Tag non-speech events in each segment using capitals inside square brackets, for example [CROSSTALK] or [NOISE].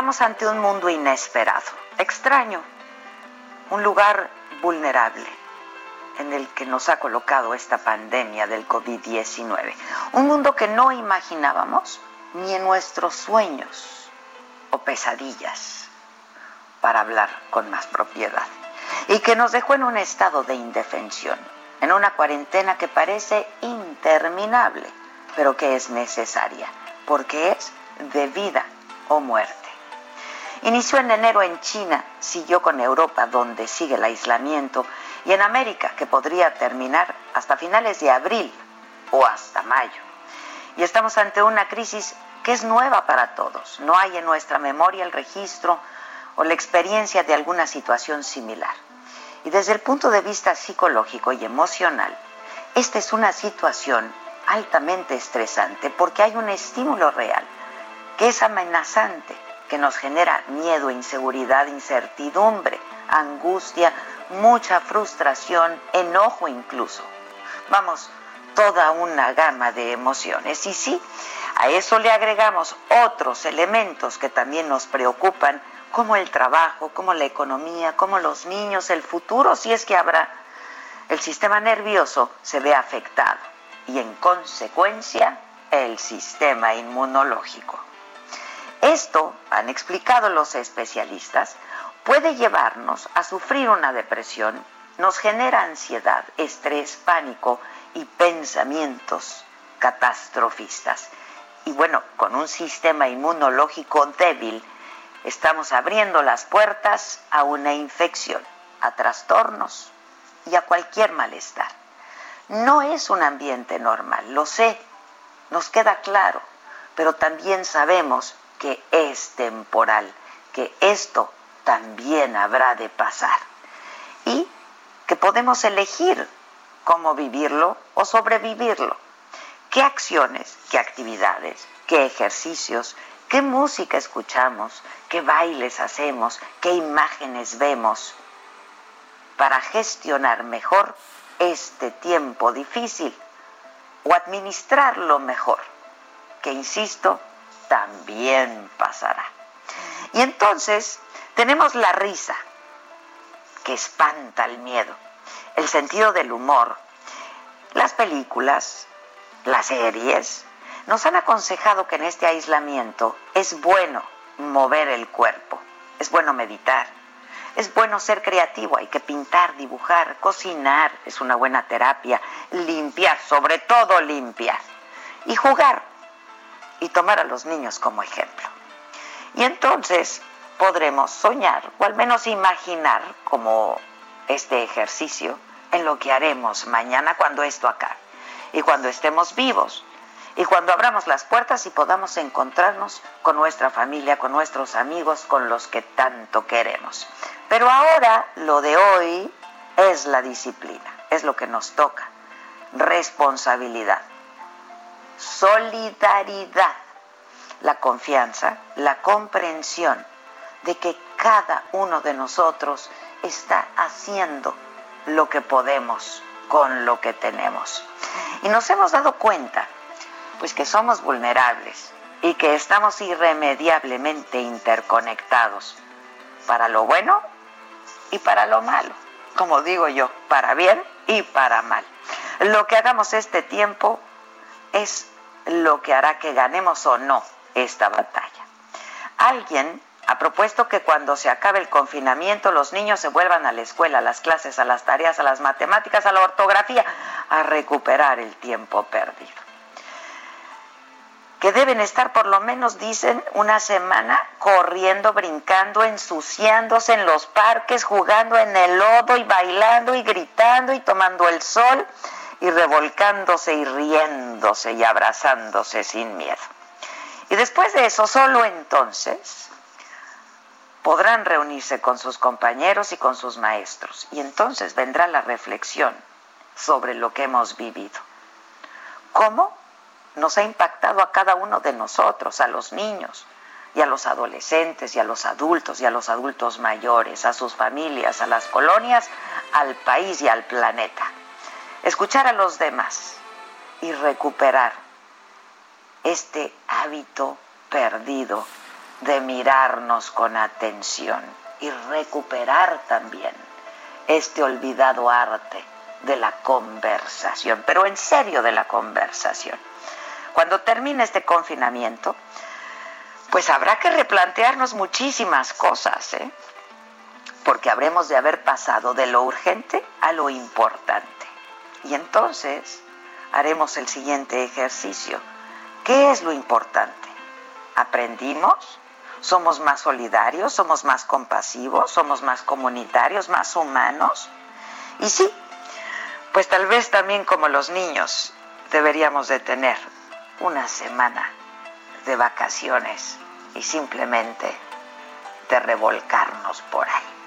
Estamos ante un mundo inesperado, extraño, un lugar vulnerable en el que nos ha colocado esta pandemia del COVID-19. Un mundo que no imaginábamos ni en nuestros sueños o pesadillas, para hablar con más propiedad, y que nos dejó en un estado de indefensión, en una cuarentena que parece interminable, pero que es necesaria, porque es de vida o muerte. Inició en enero en China, siguió con Europa, donde sigue el aislamiento, y en América, que podría terminar hasta finales de abril o hasta mayo. Y estamos ante una crisis que es nueva para todos. No hay en nuestra memoria el registro o la experiencia de alguna situación similar. Y desde el punto de vista psicológico y emocional, esta es una situación altamente estresante porque hay un estímulo real que es amenazante que nos genera miedo, inseguridad, incertidumbre, angustia, mucha frustración, enojo incluso. Vamos, toda una gama de emociones. Y sí, a eso le agregamos otros elementos que también nos preocupan, como el trabajo, como la economía, como los niños, el futuro, si es que habrá. El sistema nervioso se ve afectado y en consecuencia el sistema inmunológico. Esto, han explicado los especialistas, puede llevarnos a sufrir una depresión, nos genera ansiedad, estrés, pánico y pensamientos catastrofistas. Y bueno, con un sistema inmunológico débil, estamos abriendo las puertas a una infección, a trastornos y a cualquier malestar. No es un ambiente normal, lo sé, nos queda claro, pero también sabemos que es temporal, que esto también habrá de pasar y que podemos elegir cómo vivirlo o sobrevivirlo. ¿Qué acciones, qué actividades, qué ejercicios, qué música escuchamos, qué bailes hacemos, qué imágenes vemos para gestionar mejor este tiempo difícil o administrarlo mejor? Que insisto, también pasará. Y entonces tenemos la risa, que espanta el miedo, el sentido del humor, las películas, las series, nos han aconsejado que en este aislamiento es bueno mover el cuerpo, es bueno meditar, es bueno ser creativo, hay que pintar, dibujar, cocinar, es una buena terapia, limpiar, sobre todo limpiar, y jugar, y tomar a los niños como ejemplo. Y entonces podremos soñar o al menos imaginar como este ejercicio en lo que haremos mañana cuando esto acabe y cuando estemos vivos y cuando abramos las puertas y podamos encontrarnos con nuestra familia, con nuestros amigos, con los que tanto queremos. Pero ahora lo de hoy es la disciplina, es lo que nos toca, responsabilidad solidaridad, la confianza, la comprensión de que cada uno de nosotros está haciendo lo que podemos con lo que tenemos. Y nos hemos dado cuenta, pues que somos vulnerables y que estamos irremediablemente interconectados, para lo bueno y para lo malo, como digo yo, para bien y para mal. Lo que hagamos este tiempo es lo que hará que ganemos o no esta batalla. Alguien ha propuesto que cuando se acabe el confinamiento los niños se vuelvan a la escuela, a las clases, a las tareas, a las matemáticas, a la ortografía, a recuperar el tiempo perdido. que deben estar por lo menos, dicen, una semana corriendo, brincando, ensuciándose en los parques, jugando en el lodo y bailando y gritando y tomando el sol y revolcándose y riéndose y abrazándose sin miedo. Y después de eso, solo entonces podrán reunirse con sus compañeros y con sus maestros. Y entonces vendrá la reflexión sobre lo que hemos vivido. ¿Cómo nos ha impactado a cada uno de nosotros, a los niños y a los adolescentes y a los adultos y a los adultos mayores, a sus familias, a las colonias, al país y al planeta? Escuchar a los demás y recuperar este hábito perdido de mirarnos con atención y recuperar también este olvidado arte de la conversación, pero en serio de la conversación. Cuando termine este confinamiento, pues habrá que replantearnos muchísimas cosas, ¿eh? porque habremos de haber pasado de lo urgente a lo importante. Y entonces haremos el siguiente ejercicio. ¿Qué es lo importante? ¿Aprendimos? ¿Somos más solidarios? ¿Somos más compasivos? ¿Somos más comunitarios? ¿Más humanos? Y sí, pues tal vez también como los niños deberíamos de tener una semana de vacaciones y simplemente de revolcarnos por ahí.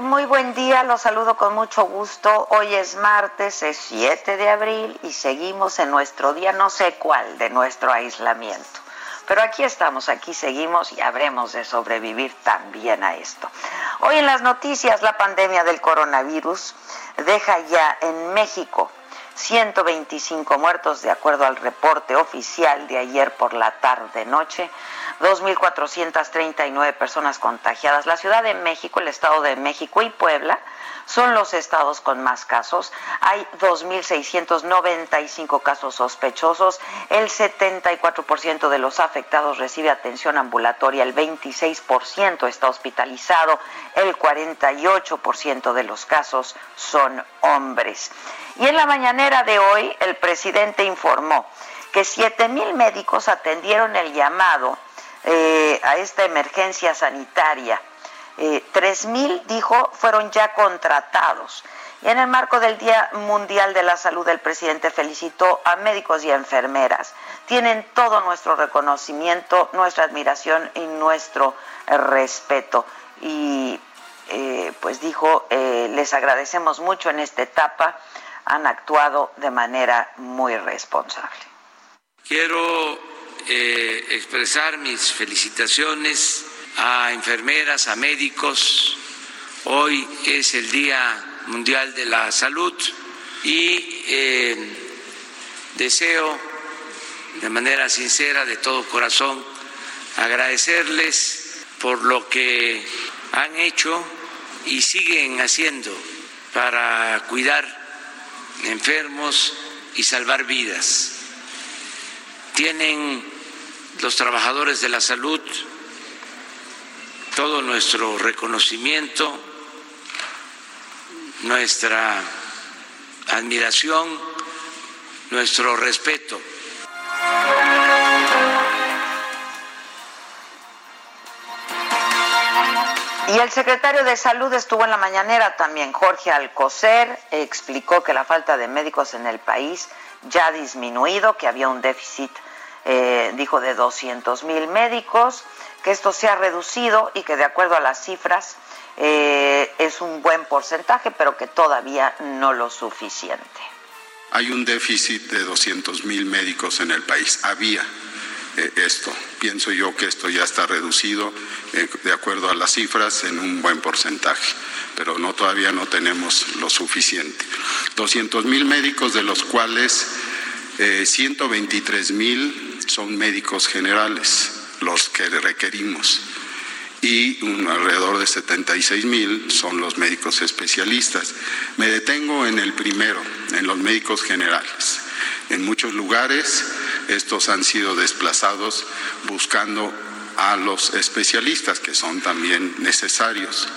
Muy buen día, los saludo con mucho gusto. Hoy es martes, es 7 de abril y seguimos en nuestro día, no sé cuál, de nuestro aislamiento. Pero aquí estamos, aquí seguimos y habremos de sobrevivir también a esto. Hoy en las noticias, la pandemia del coronavirus deja ya en México 125 muertos de acuerdo al reporte oficial de ayer por la tarde-noche 2.439 personas contagiadas. La Ciudad de México, el Estado de México y Puebla son los estados con más casos. Hay 2.695 casos sospechosos. El 74% de los afectados recibe atención ambulatoria. El 26% está hospitalizado. El 48% de los casos son hombres. Y en la mañanera de hoy, el presidente informó que 7.000 médicos atendieron el llamado eh, a esta emergencia sanitaria. Eh, tres mil, dijo, fueron ya contratados. Y en el marco del Día Mundial de la Salud, el presidente felicitó a médicos y enfermeras. Tienen todo nuestro reconocimiento, nuestra admiración y nuestro respeto. Y eh, pues dijo, les agradecemos mucho en esta etapa, han actuado de manera muy responsable. Quiero eh, expresar mis felicitaciones a enfermeras, a médicos. Hoy es el Día Mundial de la Salud y eh, deseo de manera sincera, de todo corazón, agradecerles por lo que han hecho y siguen haciendo para cuidar enfermos y salvar vidas. Tienen los trabajadores de la salud todo nuestro reconocimiento, nuestra admiración, nuestro respeto. Y el secretario de Salud estuvo en la mañanera también, Jorge Alcocer, explicó que la falta de médicos en el país ya ha disminuido, que había un déficit eh, dijo de 200 mil médicos, que esto se ha reducido y que de acuerdo a las cifras eh, es un buen porcentaje, pero que todavía no lo suficiente. Hay un déficit de 200 mil médicos en el país. Había eh, esto. Pienso yo que esto ya está reducido de acuerdo a las cifras en un buen porcentaje, pero no todavía no tenemos lo suficiente. 200 mil médicos de los cuales 123 mil son médicos generales los que requerimos y un, alrededor de 76 mil son los médicos especialistas. Me detengo en el primero, en los médicos generales. En muchos lugares estos han sido desplazados buscando a los especialistas que son también necesarios.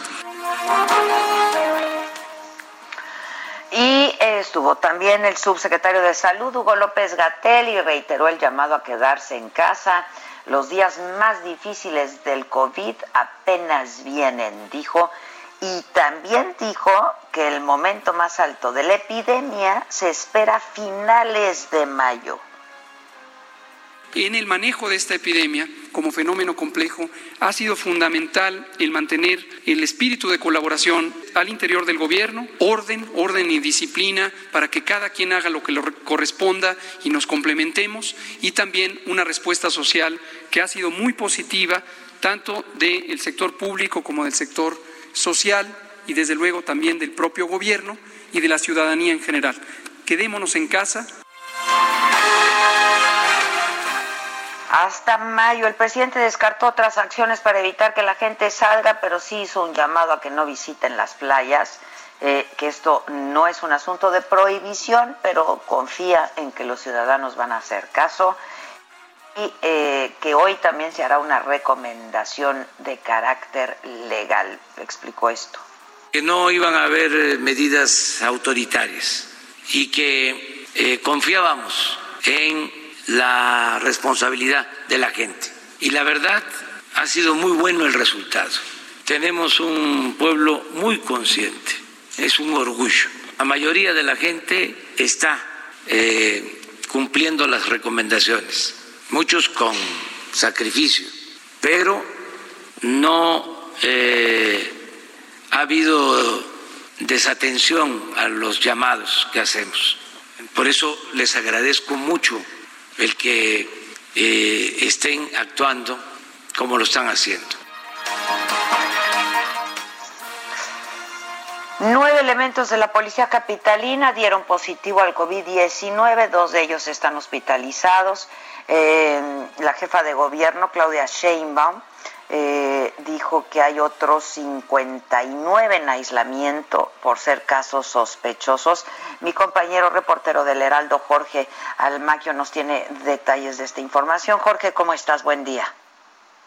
Y estuvo también el subsecretario de Salud, Hugo López Gatel, y reiteró el llamado a quedarse en casa. Los días más difíciles del COVID apenas vienen, dijo. Y también dijo que el momento más alto de la epidemia se espera a finales de mayo en el manejo de esta epidemia como fenómeno complejo ha sido fundamental el mantener el espíritu de colaboración al interior del gobierno, orden, orden y disciplina para que cada quien haga lo que le corresponda y nos complementemos y también una respuesta social que ha sido muy positiva tanto del sector público como del sector social y desde luego también del propio gobierno y de la ciudadanía en general. Quedémonos en casa, hasta mayo. El presidente descartó otras acciones para evitar que la gente salga, pero sí hizo un llamado a que no visiten las playas, eh, que esto no es un asunto de prohibición, pero confía en que los ciudadanos van a hacer caso y eh, que hoy también se hará una recomendación de carácter legal. Explicó esto. Que no iban a haber eh, medidas autoritarias y que confiábamos en la responsabilidad de la gente. Y la verdad, ha sido muy bueno el resultado. Tenemos un pueblo muy consciente, es un orgullo. La mayoría de la gente está eh, cumpliendo las recomendaciones, muchos con sacrificio, pero no eh, ha habido desatención a los llamados que hacemos. Por eso les agradezco mucho el que eh, estén actuando como lo están haciendo. Nueve elementos de la policía capitalina dieron positivo al COVID-19, dos de ellos están hospitalizados. Eh, la jefa de gobierno, Claudia Sheinbaum, eh, dijo que hay otros 59 en aislamiento por ser casos sospechosos. Mi compañero reportero del Heraldo, Jorge Almaquio, nos tiene detalles de esta información. Jorge, ¿cómo estás? Buen día.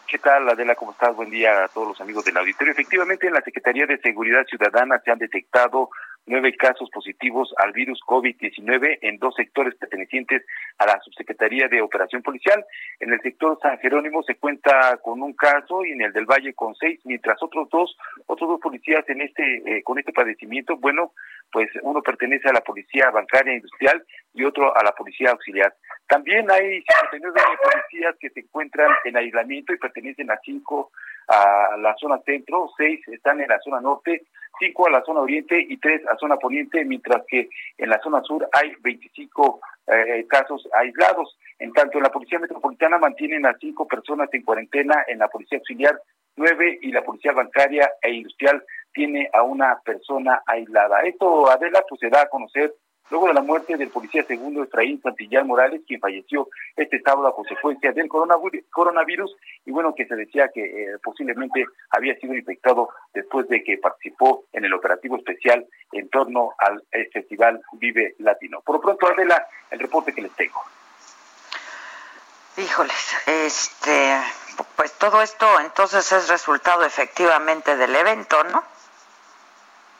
¿Qué tal, Adela? ¿Cómo estás? Buen día a todos los amigos del auditorio. Efectivamente, en la Secretaría de Seguridad Ciudadana se han detectado nueve casos positivos al virus COVID-19 en dos sectores pertenecientes a la Subsecretaría de Operación Policial. En el sector San Jerónimo se cuenta con un caso y en el del Valle con seis, mientras otros dos, otros dos policías en este, eh, con este padecimiento, bueno, pues uno pertenece a la Policía Bancaria Industrial y otro a la Policía Auxiliar. También hay 59 policías que se encuentran en aislamiento y pertenecen a cinco a la zona centro, seis están en la zona norte, cinco a la zona oriente y tres a zona poniente, mientras que en la zona sur hay 25 eh, casos aislados. En tanto, en la Policía Metropolitana mantienen a cinco personas en cuarentena, en la Policía Auxiliar nueve y la Policía Bancaria e Industrial tiene a una persona aislada. Esto, Adela, pues se da a conocer luego de la muerte del policía segundo Efraín Santillán Morales, quien falleció este sábado a consecuencia del coronavirus, y bueno, que se decía que eh, posiblemente había sido infectado después de que participó en el operativo especial en torno al eh, Festival Vive Latino. Por lo pronto, Adela, el reporte que les tengo. Híjoles, este, pues todo esto entonces es resultado efectivamente del evento, ¿no?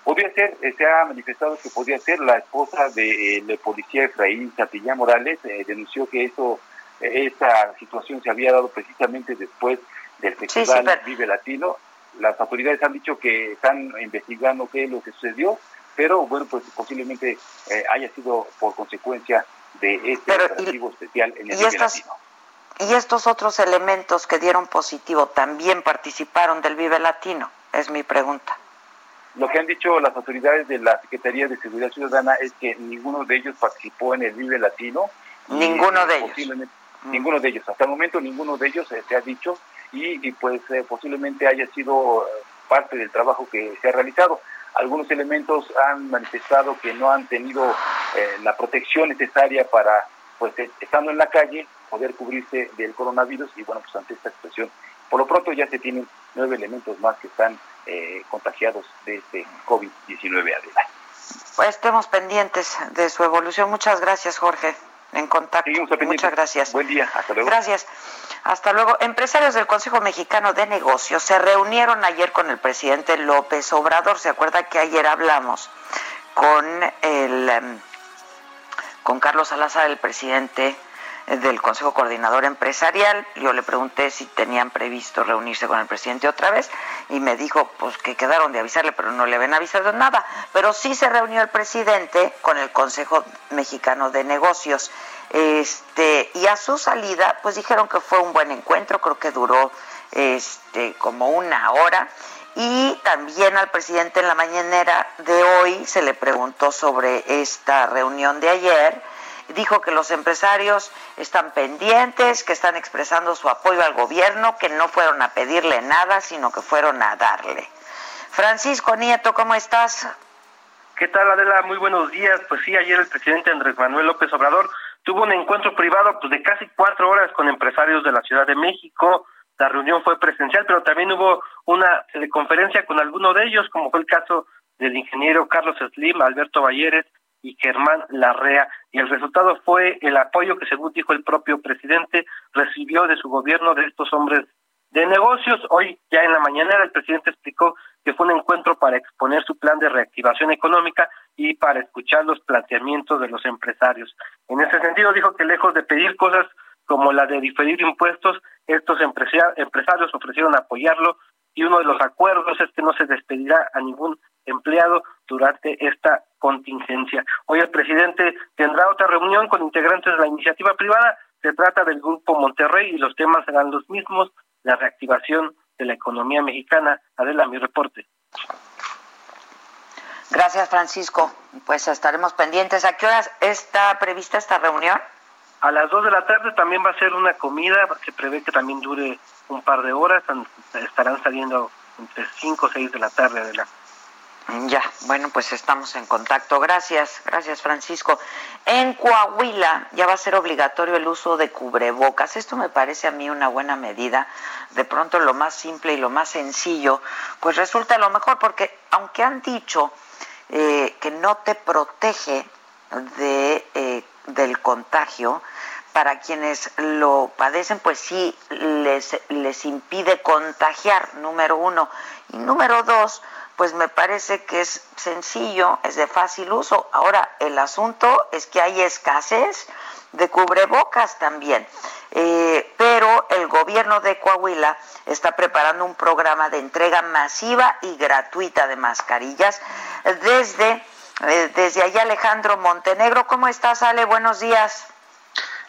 Podría ser, eh, se ha manifestado que podría ser la esposa del de, policía Efraín Santillán Morales, eh, denunció que eso, eh, esta situación se había dado precisamente después del Festival Vive Latino. Las autoridades han dicho que están investigando qué es lo que sucedió, pero bueno, pues posiblemente haya sido por consecuencia de este operativo especial en el Vive Latino. ¿Y estos otros elementos que dieron positivo también participaron del Vive Latino? Es mi pregunta. Lo que han dicho las autoridades de la Secretaría de Seguridad Ciudadana es que ninguno de ellos participó en el Vive Latino. Ninguno de ellos. Mm. Ninguno de ellos. Hasta el momento ninguno de ellos eh, se ha dicho y, pues eh, posiblemente haya sido eh, parte del trabajo que se ha realizado. Algunos elementos han manifestado que no han tenido la protección necesaria para pues estando en la calle, poder cubrirse del coronavirus y bueno, pues ante esta situación, por lo pronto ya se tienen nueve elementos más que están eh, contagiados de este COVID-19 adelante. Pues estemos pendientes de su evolución. Muchas gracias, Jorge. En contacto. Muchas gracias. Buen día. Hasta luego. Gracias. Hasta luego. Empresarios del Consejo Mexicano de Negocios se reunieron ayer con el presidente López Obrador. ¿Se acuerda que ayer hablamos con el em, con Carlos Salazar, el presidente del Consejo Coordinador Empresarial. Yo le pregunté si tenían previsto reunirse con el presidente otra vez y me dijo pues que quedaron de avisarle, pero no le habían avisado nada. Pero sí se reunió el presidente con el Consejo Mexicano de Negocios. Este, y a su salida, pues dijeron que fue un buen encuentro, creo que duró este como una hora. Y también al presidente en la mañanera de hoy se le preguntó sobre esta reunión de ayer dijo que los empresarios están pendientes, que están expresando su apoyo al gobierno, que no fueron a pedirle nada, sino que fueron a darle. Francisco Nieto, ¿cómo estás? ¿Qué tal, Adela? Muy buenos días. Pues sí, ayer el presidente Andrés Manuel López Obrador tuvo un encuentro privado pues, de casi cuatro horas con empresarios de la Ciudad de México. La reunión fue presencial, pero también hubo una teleconferencia con alguno de ellos, como fue el caso del ingeniero Carlos Slim, Alberto Balleres y Germán Larrea. Y el resultado fue el apoyo que, según dijo el propio presidente, recibió de su gobierno de estos hombres de negocios. Hoy, ya en la mañana, el presidente explicó que fue un encuentro para exponer su plan de reactivación económica y para escuchar los planteamientos de los empresarios. En ese sentido, dijo que lejos de pedir cosas como la de diferir impuestos, estos empresarios ofrecieron apoyarlo y uno de los acuerdos es que no se despedirá a ningún empleado durante esta contingencia. Hoy el presidente tendrá otra reunión con integrantes de la iniciativa privada. Se trata del Grupo Monterrey y los temas serán los mismos, la reactivación de la economía mexicana. Adela, mi reporte. Gracias, Francisco. Pues estaremos pendientes. ¿A qué horas está prevista esta reunión? A las dos de la tarde también va a ser una comida. Se prevé que también dure un par de horas. Estarán saliendo entre cinco o seis de la tarde, Adela. Ya, bueno, pues estamos en contacto. Gracias, gracias Francisco. En Coahuila ya va a ser obligatorio el uso de cubrebocas. Esto me parece a mí una buena medida. De pronto lo más simple y lo más sencillo, pues resulta lo mejor, porque aunque han dicho eh, que no te protege de, eh, del contagio, para quienes lo padecen, pues sí les, les impide contagiar, número uno. Y número dos, pues me parece que es sencillo, es de fácil uso. Ahora, el asunto es que hay escasez de cubrebocas también. Eh, pero el gobierno de Coahuila está preparando un programa de entrega masiva y gratuita de mascarillas desde, eh, desde allá Alejandro Montenegro. ¿Cómo estás, Ale? Buenos días.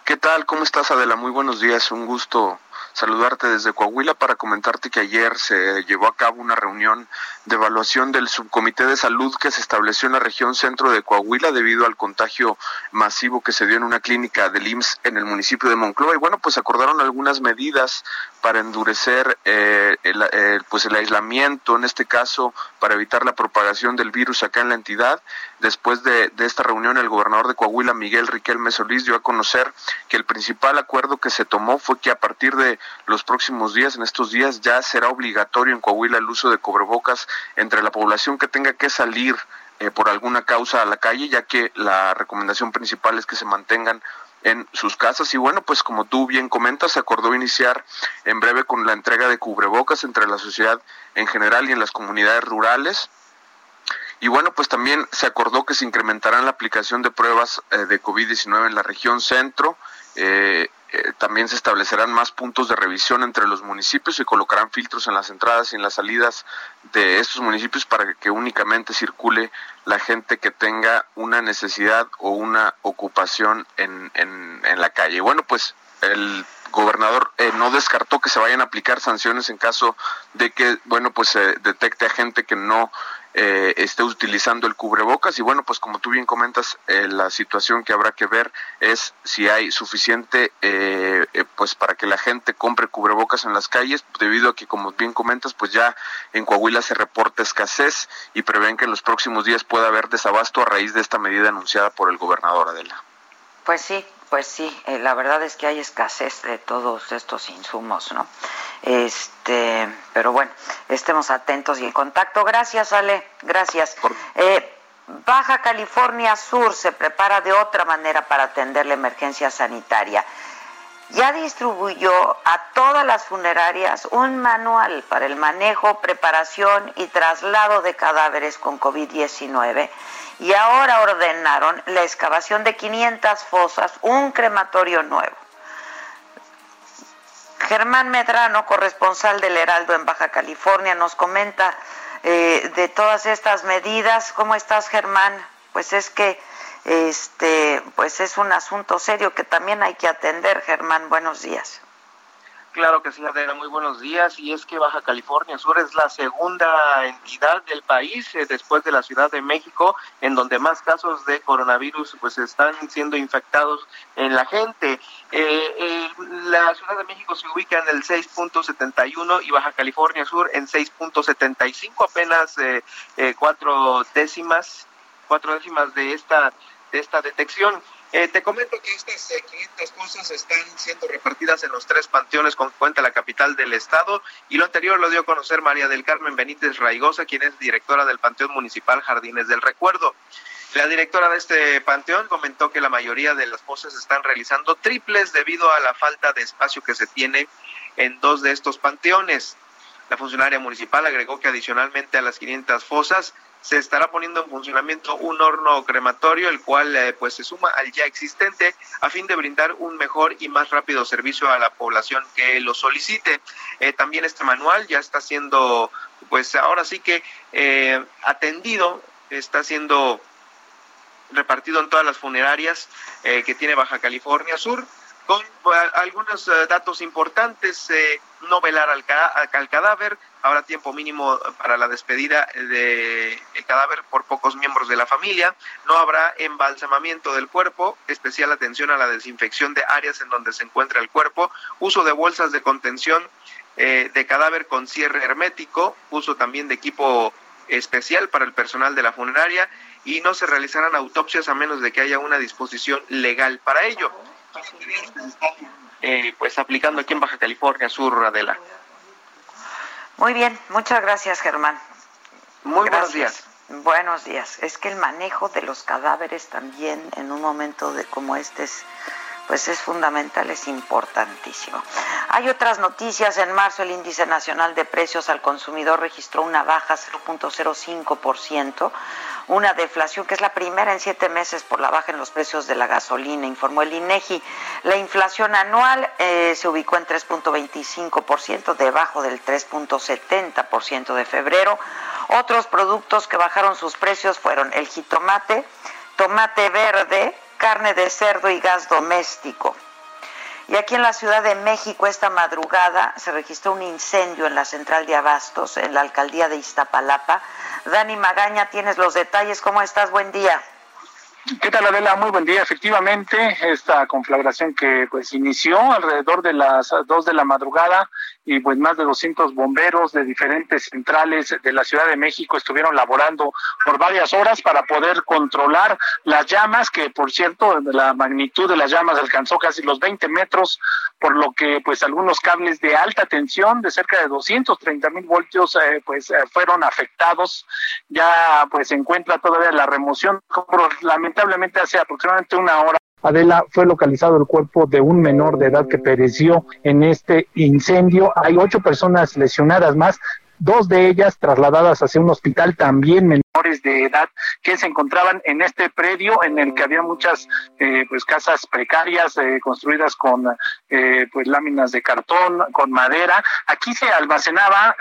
¿Qué tal? ¿Cómo estás, Adela? Muy buenos días. Un gusto saludarte desde Coahuila para comentarte que ayer se llevó a cabo una reunión de evaluación del subcomité de salud que se estableció en la región centro de Coahuila debido al contagio masivo que se dio en una clínica del IMSS en el municipio de Moncloa. Y bueno, pues acordaron algunas medidas para endurecer eh, el, pues el aislamiento, en este caso, para evitar la propagación del virus acá en la entidad. Después de, esta reunión, el gobernador de Coahuila, Miguel Riquelme Solís, dio a conocer que el principal acuerdo que se tomó fue que a partir de los próximos días, en estos días, ya será obligatorio en Coahuila el uso de cubrebocas entre la población que tenga que salir eh, por alguna causa a la calle, ya que la recomendación principal es que se mantengan en sus casas. Y bueno, pues como tú bien comentas, se acordó iniciar en breve con la entrega de cubrebocas entre la sociedad en general y en las comunidades rurales. Y bueno, pues también se acordó que se incrementarán la aplicación de pruebas eh, de COVID-19 en la región centro. Eh, eh, también se establecerán más puntos de revisión entre los municipios y colocarán filtros en las entradas y en las salidas de estos municipios para que únicamente circule la gente que tenga una necesidad o una ocupación en, en, la calle. Bueno, pues el gobernador no descartó que se vayan a aplicar sanciones en caso de que, bueno, pues se detecte a gente que no eh, esté utilizando el cubrebocas y bueno, pues como tú bien comentas, eh, la situación que habrá que ver es si hay suficiente eh, pues para que la gente compre cubrebocas en las calles, debido a que como bien comentas, pues ya en Coahuila se reporta escasez y prevén que en los próximos días pueda haber desabasto a raíz de esta medida anunciada por el gobernador Adela. Pues sí, pues sí, eh, la verdad es que hay escasez de todos estos insumos, ¿no? Este, pero bueno, estemos atentos y en contacto. Gracias, Ale, gracias. Eh, Baja California Sur se prepara de otra manera para atender la emergencia sanitaria. Ya distribuyó a todas las funerarias un manual para el manejo, preparación y traslado de cadáveres con COVID-19 y ahora ordenaron la excavación de 500 fosas, un crematorio nuevo. Germán Medrano, corresponsal del Heraldo en Baja California, nos comenta eh, de todas estas medidas. ¿Cómo estás, Germán? Pues es que este, pues es un asunto serio que también hay que atender. Germán, buenos días. Claro que sí, Adela, muy buenos días. Y es que Baja California Sur es la segunda entidad del país eh, después de la Ciudad de México en donde más casos de coronavirus pues están siendo infectados en la gente. Eh, la Ciudad de México se ubica en el 6.71 y Baja California Sur en 6.75, apenas eh, cuatro décimas, cuatro décimas de esta de esta detección. Eh, te comento que estas 500 eh, cosas están siendo repartidas en los tres panteones con cuenta la capital del estado y lo anterior lo dio a conocer María del Carmen Benítez Raigosa, quien es directora del Panteón Municipal Jardines del Recuerdo. La directora de este panteón comentó que la mayoría de las fosas están realizando triples debido a la falta de espacio que se tiene en dos de estos panteones. La funcionaria municipal agregó que adicionalmente a las 500 fosas se estará poniendo en funcionamiento un horno crematorio, el cual eh, pues se suma al ya existente a fin de brindar un mejor y más rápido servicio a la población que lo solicite. Eh, también este manual ya está siendo, pues ahora sí que eh, atendido, está siendo repartido en todas las funerarias que tiene Baja California Sur con algunos datos importantes, no velar al, al, cadáver, habrá tiempo mínimo para la despedida del cadáver por pocos miembros de la familia, no habrá embalsamamiento del cuerpo, especial atención a la desinfección de áreas en donde se encuentra el cuerpo, uso de bolsas de contención eh, de cadáver con cierre hermético, uso también de equipo especial para el personal de la funeraria y no se realizarán autopsias a menos de que haya una disposición legal para ello. Eh, pues aplicando aquí en Baja California Sur, Adela. Muy bien, muchas gracias Germán. Muy buenos días. Buenos días. Es que el manejo de los cadáveres también en un momento de como este es pues es fundamental, es importantísimo. Hay otras noticias. En marzo el índice nacional de precios al consumidor registró una baja 0.05%, una deflación que es la primera en siete meses por la baja en los precios de la gasolina, informó el INEGI. La inflación anual eh, se ubicó en 3.25%, debajo del 3.70% de febrero. Otros productos que bajaron sus precios fueron el jitomate, tomate verde, carne de cerdo y gas doméstico. Y aquí en la Ciudad de México esta madrugada se registró un incendio en la central de Abastos, en la alcaldía de Iztapalapa. Dani Magaña, tienes los detalles. ¿Cómo estás? Buen día. ¿Qué tal, Adela? Muy buen día. Efectivamente, esta conflagración que pues inició alrededor de las dos de la madrugada y pues más de 200 bomberos de diferentes centrales de la Ciudad de México estuvieron laborando por varias horas para poder controlar las llamas, que por cierto la magnitud de las llamas alcanzó casi los 20 metros, por lo que pues algunos cables de alta tensión de cerca de 230 mil voltios eh, pues eh, fueron afectados. Ya pues se encuentra todavía la remoción, lamentablemente hace aproximadamente una hora Adela, fue localizado el cuerpo de un menor de edad que pereció en este incendio. Hay ocho personas lesionadas más, dos de ellas trasladadas hacia un hospital también de edad que se encontraban en este predio en el que había muchas eh, pues casas precarias eh, construidas con eh, pues láminas de cartón con madera. Aquí se almacenaba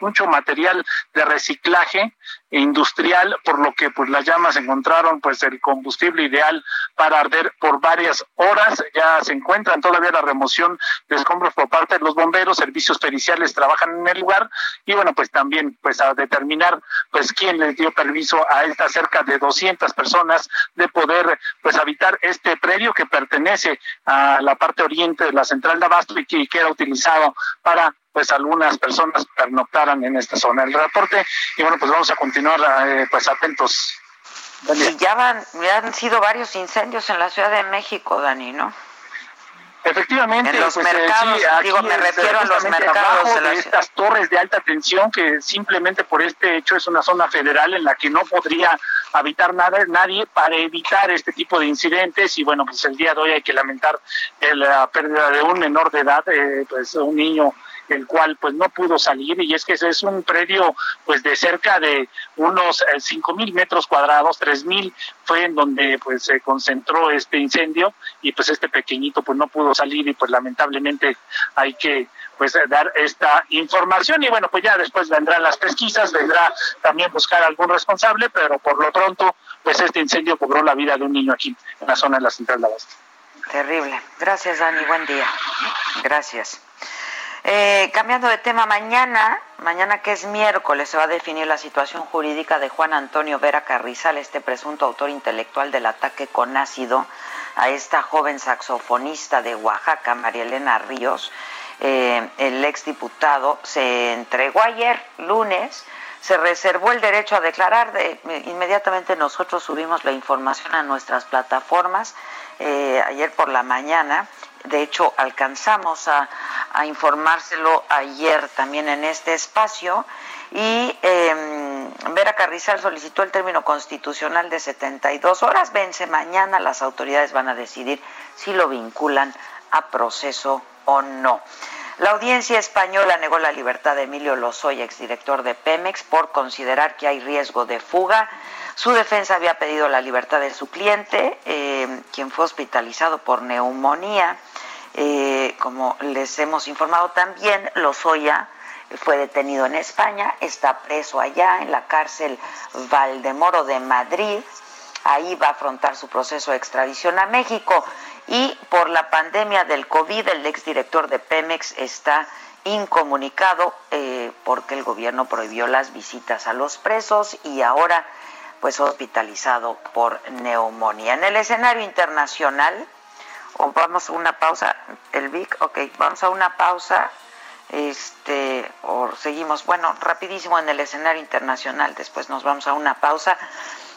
mucho material de reciclaje industrial, por lo que pues las llamas encontraron pues el combustible ideal para arder por varias horas. Ya se encuentran todavía la remoción de escombros por parte de los bomberos, servicios periciales trabajan en el lugar. Y bueno, pues también pues a determinar pues quién permiso a estas cerca de 200 personas de poder pues habitar este predio que pertenece a la parte oriente de la central de Abasto y que, era utilizado para pues algunas personas pernoctaran en esta zona. El reporte y bueno, pues vamos a continuar eh, pues atentos. Y ya, van, ya han sido varios incendios en la Ciudad de México, Dani, ¿no? Efectivamente, en los pues, eh, digo, me refiero a los mercados de, estas torres de alta tensión que simplemente por este hecho es una zona federal en la que no podría habitar nada, nadie para evitar este tipo de incidentes. Y bueno, pues el día de hoy hay que lamentar la pérdida de un menor de edad, eh, pues un niño el cual pues no pudo salir y es que es un predio pues de cerca de unos eh, cinco mil metros cuadrados, tres mil fue en donde pues se concentró este incendio y pues este pequeñito pues no pudo salir y pues lamentablemente hay que pues dar esta información y bueno pues ya después vendrán las pesquisas, vendrá también buscar algún responsable, pero por lo pronto pues este incendio cobró la vida de un niño aquí en la zona de la central de Abasto. Terrible. Gracias, Dani. Buen día. Gracias. Eh, cambiando de tema, mañana, mañana que es miércoles, se va a definir la situación jurídica de Juan Antonio Vera Carrizal, este presunto autor intelectual del ataque con ácido a esta joven saxofonista de Oaxaca, María Elena Ríos. Eh, el exdiputado se entregó ayer, lunes, se reservó el derecho a declarar. De, inmediatamente nosotros subimos la información a nuestras plataformas eh, ayer por la mañana de hecho, alcanzamos a, informárselo ayer también en este espacio. Y eh, Vera Carrizal solicitó el término constitucional de 72 horas. Vence mañana, las autoridades van a decidir si lo vinculan a proceso o no. La audiencia española negó la libertad de Emilio Lozoya, exdirector de Pemex, por considerar que hay riesgo de fuga. Su defensa había pedido la libertad de su cliente, eh, quien fue hospitalizado por neumonía. Eh, como les hemos informado también, Lozoya fue detenido en España, está preso allá en la cárcel Valdemoro de Madrid. Ahí va a afrontar su proceso de extradición a México. Y por la pandemia del COVID, el exdirector de Pemex está incomunicado eh, porque el gobierno prohibió las visitas a los presos y ahora pues hospitalizado por neumonía. En el escenario internacional, o vamos a una pausa, el VIC, ok, vamos a una pausa, este, o seguimos, bueno, rapidísimo en el escenario internacional, después nos vamos a una pausa,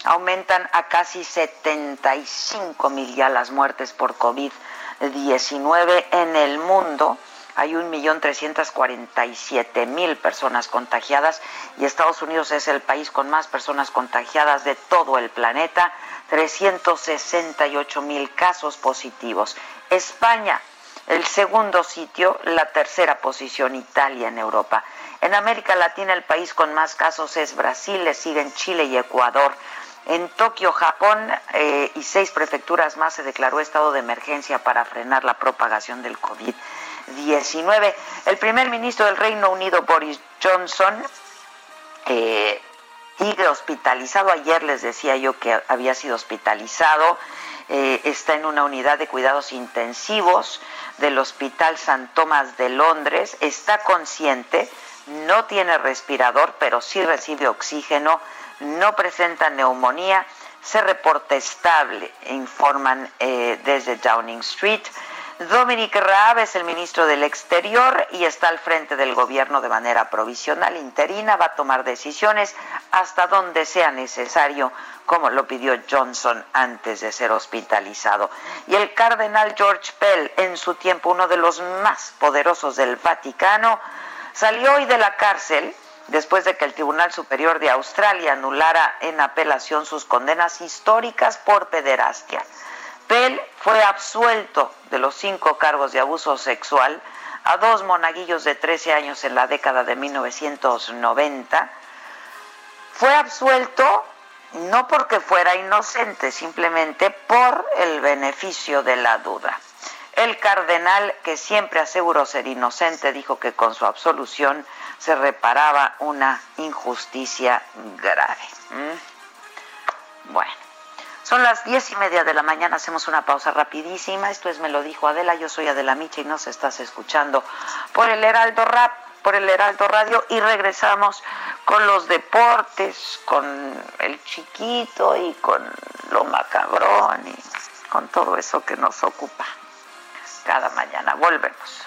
aumentan a casi 75 mil ya las muertes por COVID-19 en el mundo, hay un millón trescientos cuarenta y siete mil personas contagiadas y Estados Unidos es el país con más personas contagiadas de todo el planeta 368 mil casos positivos. España, el segundo sitio, la tercera posición, Italia en Europa. En América Latina el país con más casos es Brasil, le siguen Chile y Ecuador. En Tokio, Japón eh, y seis prefecturas más se declaró estado de emergencia para frenar la propagación del COVID-19. El primer ministro del Reino Unido, Boris Johnson, eh, hospitalizado. Ayer les decía yo que había sido hospitalizado. Eh, está en una unidad de cuidados intensivos del Hospital San Tomás de Londres. Está consciente, no tiene respirador, pero sí recibe oxígeno, no presenta neumonía, se reporta estable, informan eh, desde Downing Street. Dominic Raab es el ministro del Exterior y está al frente del gobierno de manera provisional, interina, va a tomar decisiones hasta donde sea necesario, como lo pidió Johnson antes de ser hospitalizado. Y el cardenal George Pell, en su tiempo uno de los más poderosos del Vaticano, salió hoy de la cárcel después de que el Tribunal Superior de Australia anulara en apelación sus condenas históricas por pederastia. Pell fue absuelto de los cinco cargos de abuso sexual a dos monaguillos de 13 años en la década de 1990. Fue absuelto no porque fuera inocente, simplemente por el beneficio de la duda. El cardenal, que siempre aseguró ser inocente, dijo que con su absolución se reparaba una injusticia grave. ¿Mm? Bueno. Son las diez y media de la mañana, hacemos una pausa rapidísima. Esto es Me lo dijo Adela, yo soy Adela Micha y nos estás escuchando por el Heraldo Rap, por el Heraldo Radio y regresamos con los deportes, con el chiquito y con lo macabrón y con todo eso que nos ocupa cada mañana. Volvemos.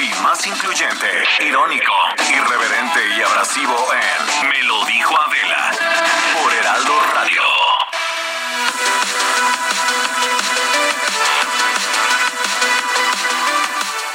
Y más incluyente, irónico, irreverente y abrasivo en Me lo dijo Adela por Heraldo Radio.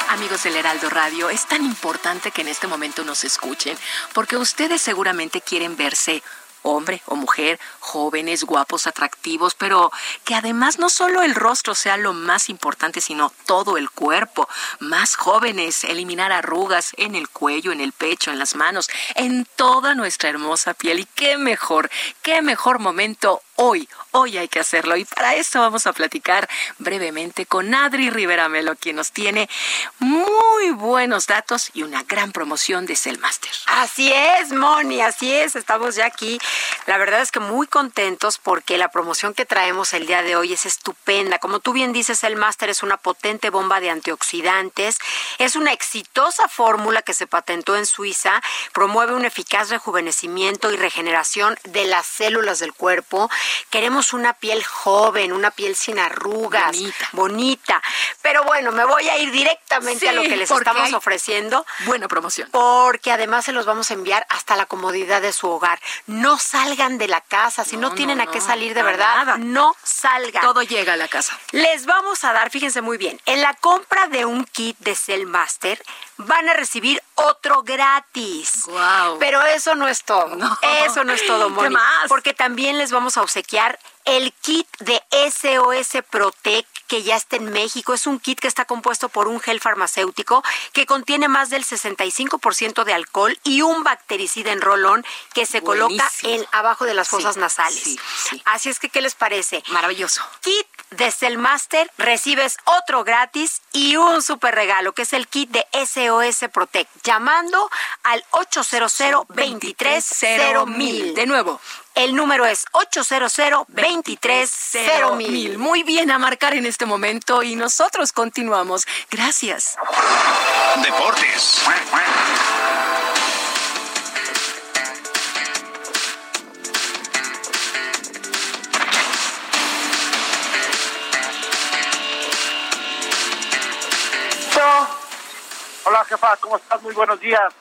Amigos del Heraldo Radio, es tan importante que en este momento nos escuchen, porque ustedes seguramente quieren verse hombre o mujer, jóvenes, guapos, atractivos, pero que además no solo el rostro sea lo más importante, sino todo el cuerpo, más jóvenes, eliminar arrugas en el cuello, en el pecho, en las manos, en toda nuestra hermosa piel. Y qué mejor, qué mejor momento hoy, hoy hay que hacerlo. Y para eso vamos a platicar brevemente con Adri Rivera Melo, quien nos tiene muy buenos datos y una gran promoción de Cellmaster. Así es, Moni, así es. Estamos ya aquí. La verdad es que muy contentos porque la promoción que traemos el día de hoy es estupenda. Como tú bien dices, Cellmaster es una potente bomba de antioxidantes. Es una exitosa fórmula que se patentó en Suiza. Promueve un eficaz rejuvenecimiento y regeneración de las células del cuerpo Queremos una piel joven, una piel sin arrugas, bonita. Pero bueno, me voy a ir directamente a lo que les estamos ofreciendo. Buena promoción. Porque además se los vamos a enviar hasta la comodidad de su hogar. No salgan de la casa, si no, tienen a qué salir de verdad, no salgan. Todo llega a la casa. Les vamos a dar, fíjense muy bien, en la compra de un kit de Cell Master van a recibir otro gratis. Wow. Pero eso no es todo. Eso no es todo, Moni. Porque también les vamos a obsequiar el kit de SOS Protect que ya está en México. Es un kit que está compuesto por un gel farmacéutico que contiene más del 65% de alcohol y un bactericida en rolón que se coloca en abajo de las fosas nasales. Así es que, ¿qué les parece? Maravilloso. Kit de Cellmaster, recibes otro gratis y un super regalo, que es el kit de SOS Protect, llamando al 800 230 mil. De nuevo, el número es 800 230 mil. Muy bien a marcar en este momento y nosotros continuamos. Gracias. Deportes. Jefa, ¿cómo estás? Muy buenos días.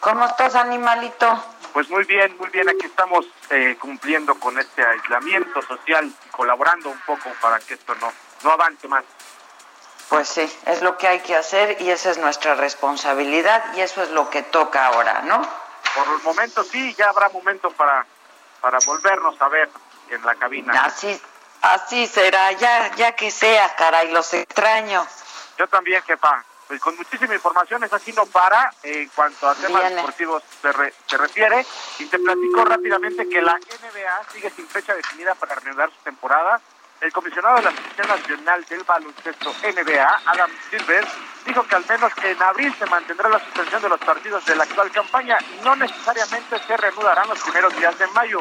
¿Cómo estás, animalito? Pues muy bien, muy bien. Aquí estamos eh, cumpliendo con este aislamiento social y colaborando un poco para que esto no, no avance más. Pues sí, es lo que hay que hacer y esa es nuestra responsabilidad y eso es lo que toca ahora, ¿no? Por el momento sí, ya habrá momento para, para volvernos a ver en la cabina. Así, así será, ya, ya que sea, caray, los extraño. Yo también, jefa pues con muchísima información, es así no para en cuanto a temas deportivos se, refiere. Y te platico rápidamente que la NBA sigue sin fecha definida para reanudar su temporada. El comisionado de la Asociación Nacional del Baloncesto NBA, Adam Silver, dijo que al menos en abril se mantendrá la suspensión de los partidos de la actual campaña y no necesariamente se reanudarán los primeros días de mayo.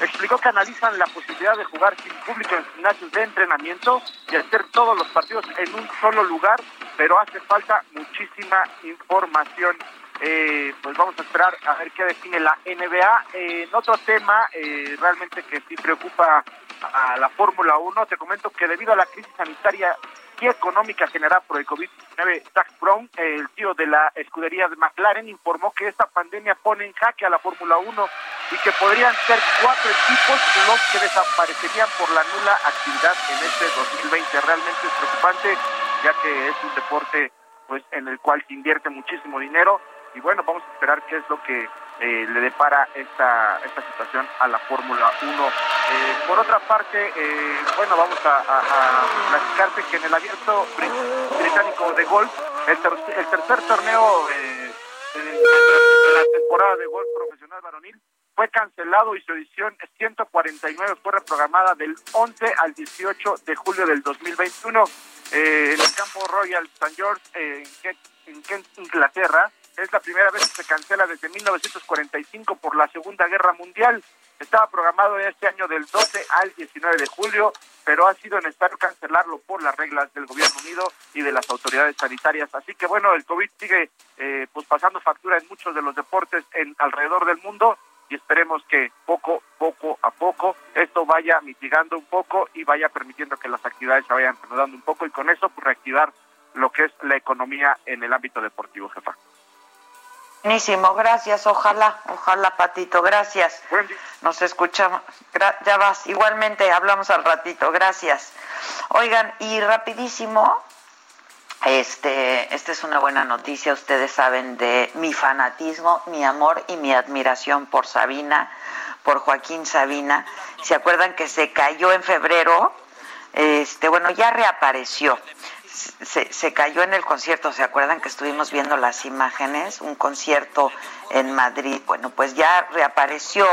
Explicó que analizan la posibilidad de jugar sin público en gimnasios de entrenamiento y hacer todos los partidos en un solo lugar, pero hace falta muchísima información. Eh, pues vamos a esperar a ver qué define la NBA. en otro tema, eh, realmente que sí preocupa a la Fórmula 1, te comento que debido a la crisis sanitaria y económica generada por el COVID-19, Zach Brown, el tío de la escudería de McLaren, informó que esta pandemia pone en jaque a la Fórmula 1 y que podrían ser cuatro equipos los que desaparecerían por la nula actividad en este 2020. Realmente es preocupante, ya que es un deporte pues en el cual se invierte muchísimo dinero y bueno, vamos a esperar qué es lo que eh, le depara esta, esta situación a la Fórmula 1. Eh, por otra parte, eh, bueno, vamos a, a, que en el abierto británico de golf, el, tercer torneo de la temporada de golf profesional varonil, fue cancelado y su edición 149 fue reprogramada del 11 al 18 de julio del 2021 en el campo Royal St. George en Kent, Inglaterra es la primera vez que se cancela desde 1945 por la Segunda Guerra Mundial. Estaba programado este año del 12 al 19 de julio, pero ha sido necesario cancelarlo por las reglas del Gobierno Unido y de las autoridades sanitarias. Así que bueno, el COVID sigue eh, pues pasando factura en muchos de los deportes en alrededor del mundo y esperemos que poco, poco a poco esto vaya mitigando un poco y vaya permitiendo que las actividades se vayan reanudando un poco y con eso pues reactivar lo que es la economía en el ámbito deportivo, jefa. Buenísimo, gracias, ojalá, ojalá, Patito, gracias. Nos escuchamos, ya vas, igualmente hablamos al ratito, gracias. Oigan, y rapidísimo, este, esta es una buena noticia, ustedes saben de mi fanatismo, mi amor y mi admiración por Sabina, por Joaquín Sabina. ¿Se acuerdan que se cayó en febrero? Este, bueno, ya reapareció se, se, cayó en el concierto, ¿se acuerdan que estuvimos viendo las imágenes? Un concierto en Madrid. Bueno, pues ya reapareció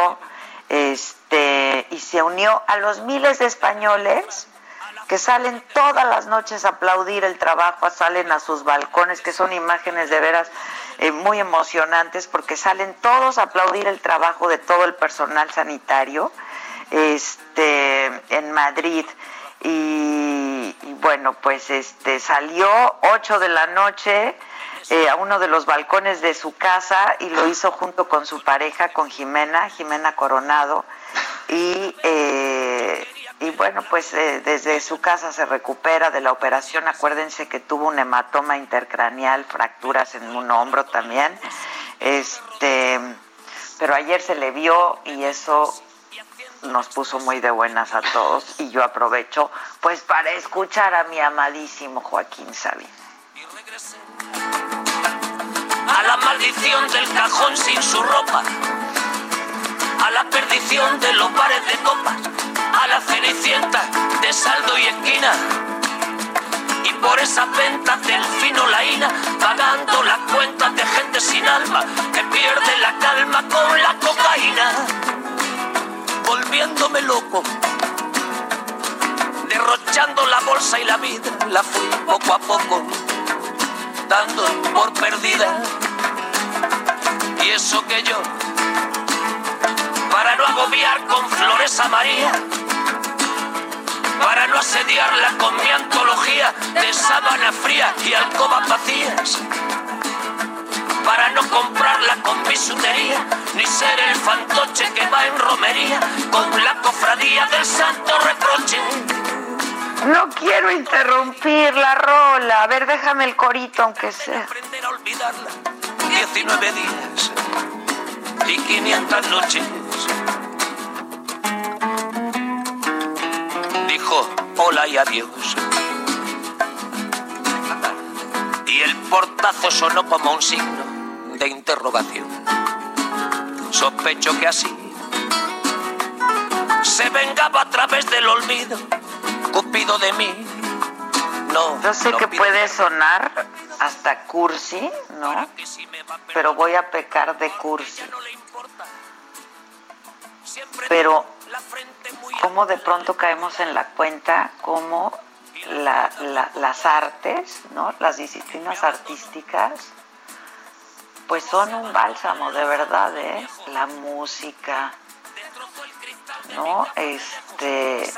este, y se unió a los miles de españoles que salen todas las noches a aplaudir el trabajo, salen a sus balcones, que son imágenes de veras eh, muy emocionantes, porque salen todos a aplaudir el trabajo de todo el personal sanitario este, en Madrid. Y, bueno, pues este salió 8 de la noche eh, a uno de los balcones de su casa y lo hizo junto con su pareja, con Jimena, Jimena Coronado, y, eh, y bueno, pues eh, desde su casa se recupera de la operación, acuérdense que tuvo un hematoma intercraneal, fracturas en un hombro también, este, pero ayer se le vio y eso nos puso muy de buenas a todos. Y yo aprovecho pues para escuchar a mi amadísimo Joaquín Sabina. A la maldición del cajón sin su ropa, a la perdición de los bares de copas, la cenicienta de saldo y esquina. Y por esas ventas del fino laína, pagando las cuentas de gente sin alma que pierde la calma con la cocaína volviéndome loco. Derrochando la bolsa y la vida, la fui poco a poco, dando por perdida. Y eso que yo, para no agobiar con flores a María, para no asediarla con mi antología de sábana fría y alcobas vacías para no comprarla con bisutería, ni ser el fantoche que va en romería con la cofradía del santo reproche. No quiero interrumpir la rola. A ver, déjame el corito, aunque sea. Aprender a olvidarla. 19 días y 500 noches. Dijo hola y adiós. Y el portazo sonó como un signo de interrogación. Sospecho que así se vengaba a través del olvido, Cupido de mí. No, Yo sé que puede sonar hasta cursi, ¿no? Pero voy a pecar de cursi. Pero, ¿cómo de pronto caemos en la cuenta cómo las artes, ¿no? Las disciplinas artísticas pues son un bálsamo, de verdad, ¿eh? La música, ¿no? Este,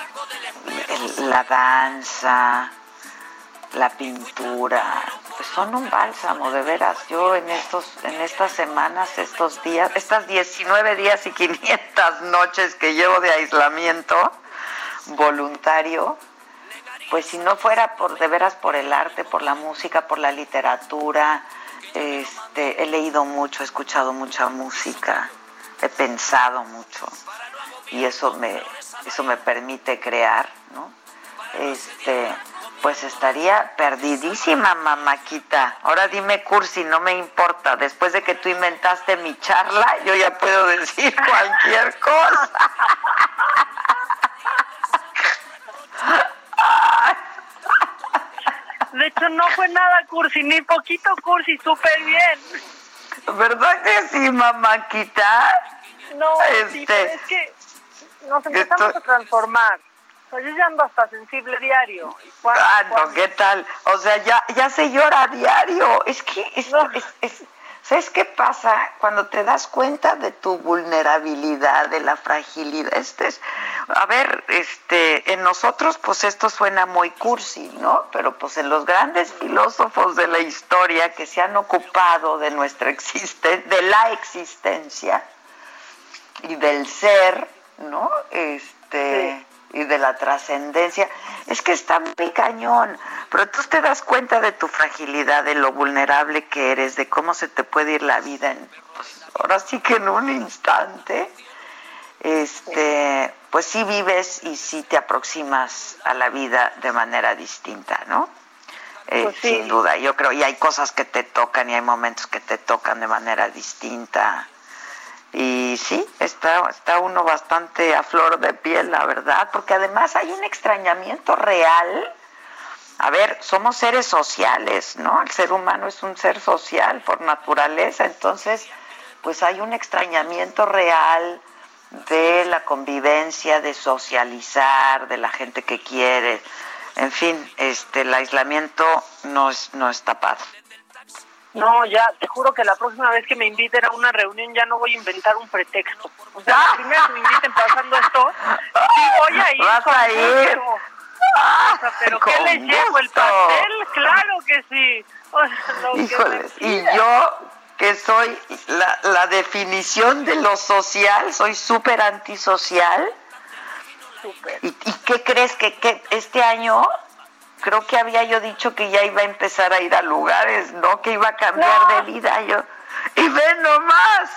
la danza, la pintura, pues son un bálsamo, de veras. Yo en estos, en estas semanas, estos días, estas 19 días y 500 [LAUGHS] noches que llevo de aislamiento voluntario, pues si no fuera por de veras por el arte, por la música, por la literatura, este, he leído mucho, he escuchado mucha música, he pensado mucho y eso me, eso me permite crear, ¿no? Este, pues estaría perdidísima, mamáquita. Ahora dime, Cursi, no me importa. Después de que tú inventaste mi charla, yo ya puedo decir [LAUGHS] cualquier cosa. De hecho, no fue nada cursi, ni poquito cursi, súper bien. ¿Verdad que sí, mamáquita? No, este, es que nos empezamos a transformar. O yo ya ando hasta sensible diario. Ah, no, ¿qué tal? O sea, ya, ya se llora diario. Es que es, es, ¿Sabes qué pasa cuando te das cuenta de tu vulnerabilidad, de la fragilidad? Este es, a ver, este, en nosotros pues esto suena muy cursi, ¿no? Pero pues en los grandes filósofos de la historia que se han ocupado de nuestra existencia, de la existencia y del ser, ¿no? Este, y de la trascendencia, es que está muy cañón, pero tú te das cuenta de tu fragilidad, de lo vulnerable que eres, de cómo se te puede ir la vida en, pues, ahora sí que en un instante, este, pues sí vives y sí te aproximas a la vida de manera distinta, ¿no? Eh, pues sin duda, yo creo, y hay cosas que te tocan y hay momentos que te tocan de manera distinta y sí, está, está uno bastante a flor de piel, la verdad, porque además hay un extrañamiento real. A ver, somos seres sociales, ¿no? El ser humano es un ser social por naturaleza, entonces, pues hay un extrañamiento real de la convivencia, de socializar, de la gente que quiere. En fin, este, el aislamiento no, es, no está padre. No, ya, te juro que la próxima vez que me inviten a una reunión ya no voy a inventar un pretexto. O sea, [LAUGHS] la primera que me inviten pasando esto, sí voy a ir. Vas a ir. O sea, pero ¿qué le llevo? ¿El pastel? Claro que sí. Híjole, y yo que soy la, la definición de lo social, soy súper antisocial. Súper. ¿Y, ¿Y qué crees que, que este año creo que había yo dicho que ya iba a empezar a ir a lugares, ¿no? Que iba a cambiar de vida yo. Y ve nomás.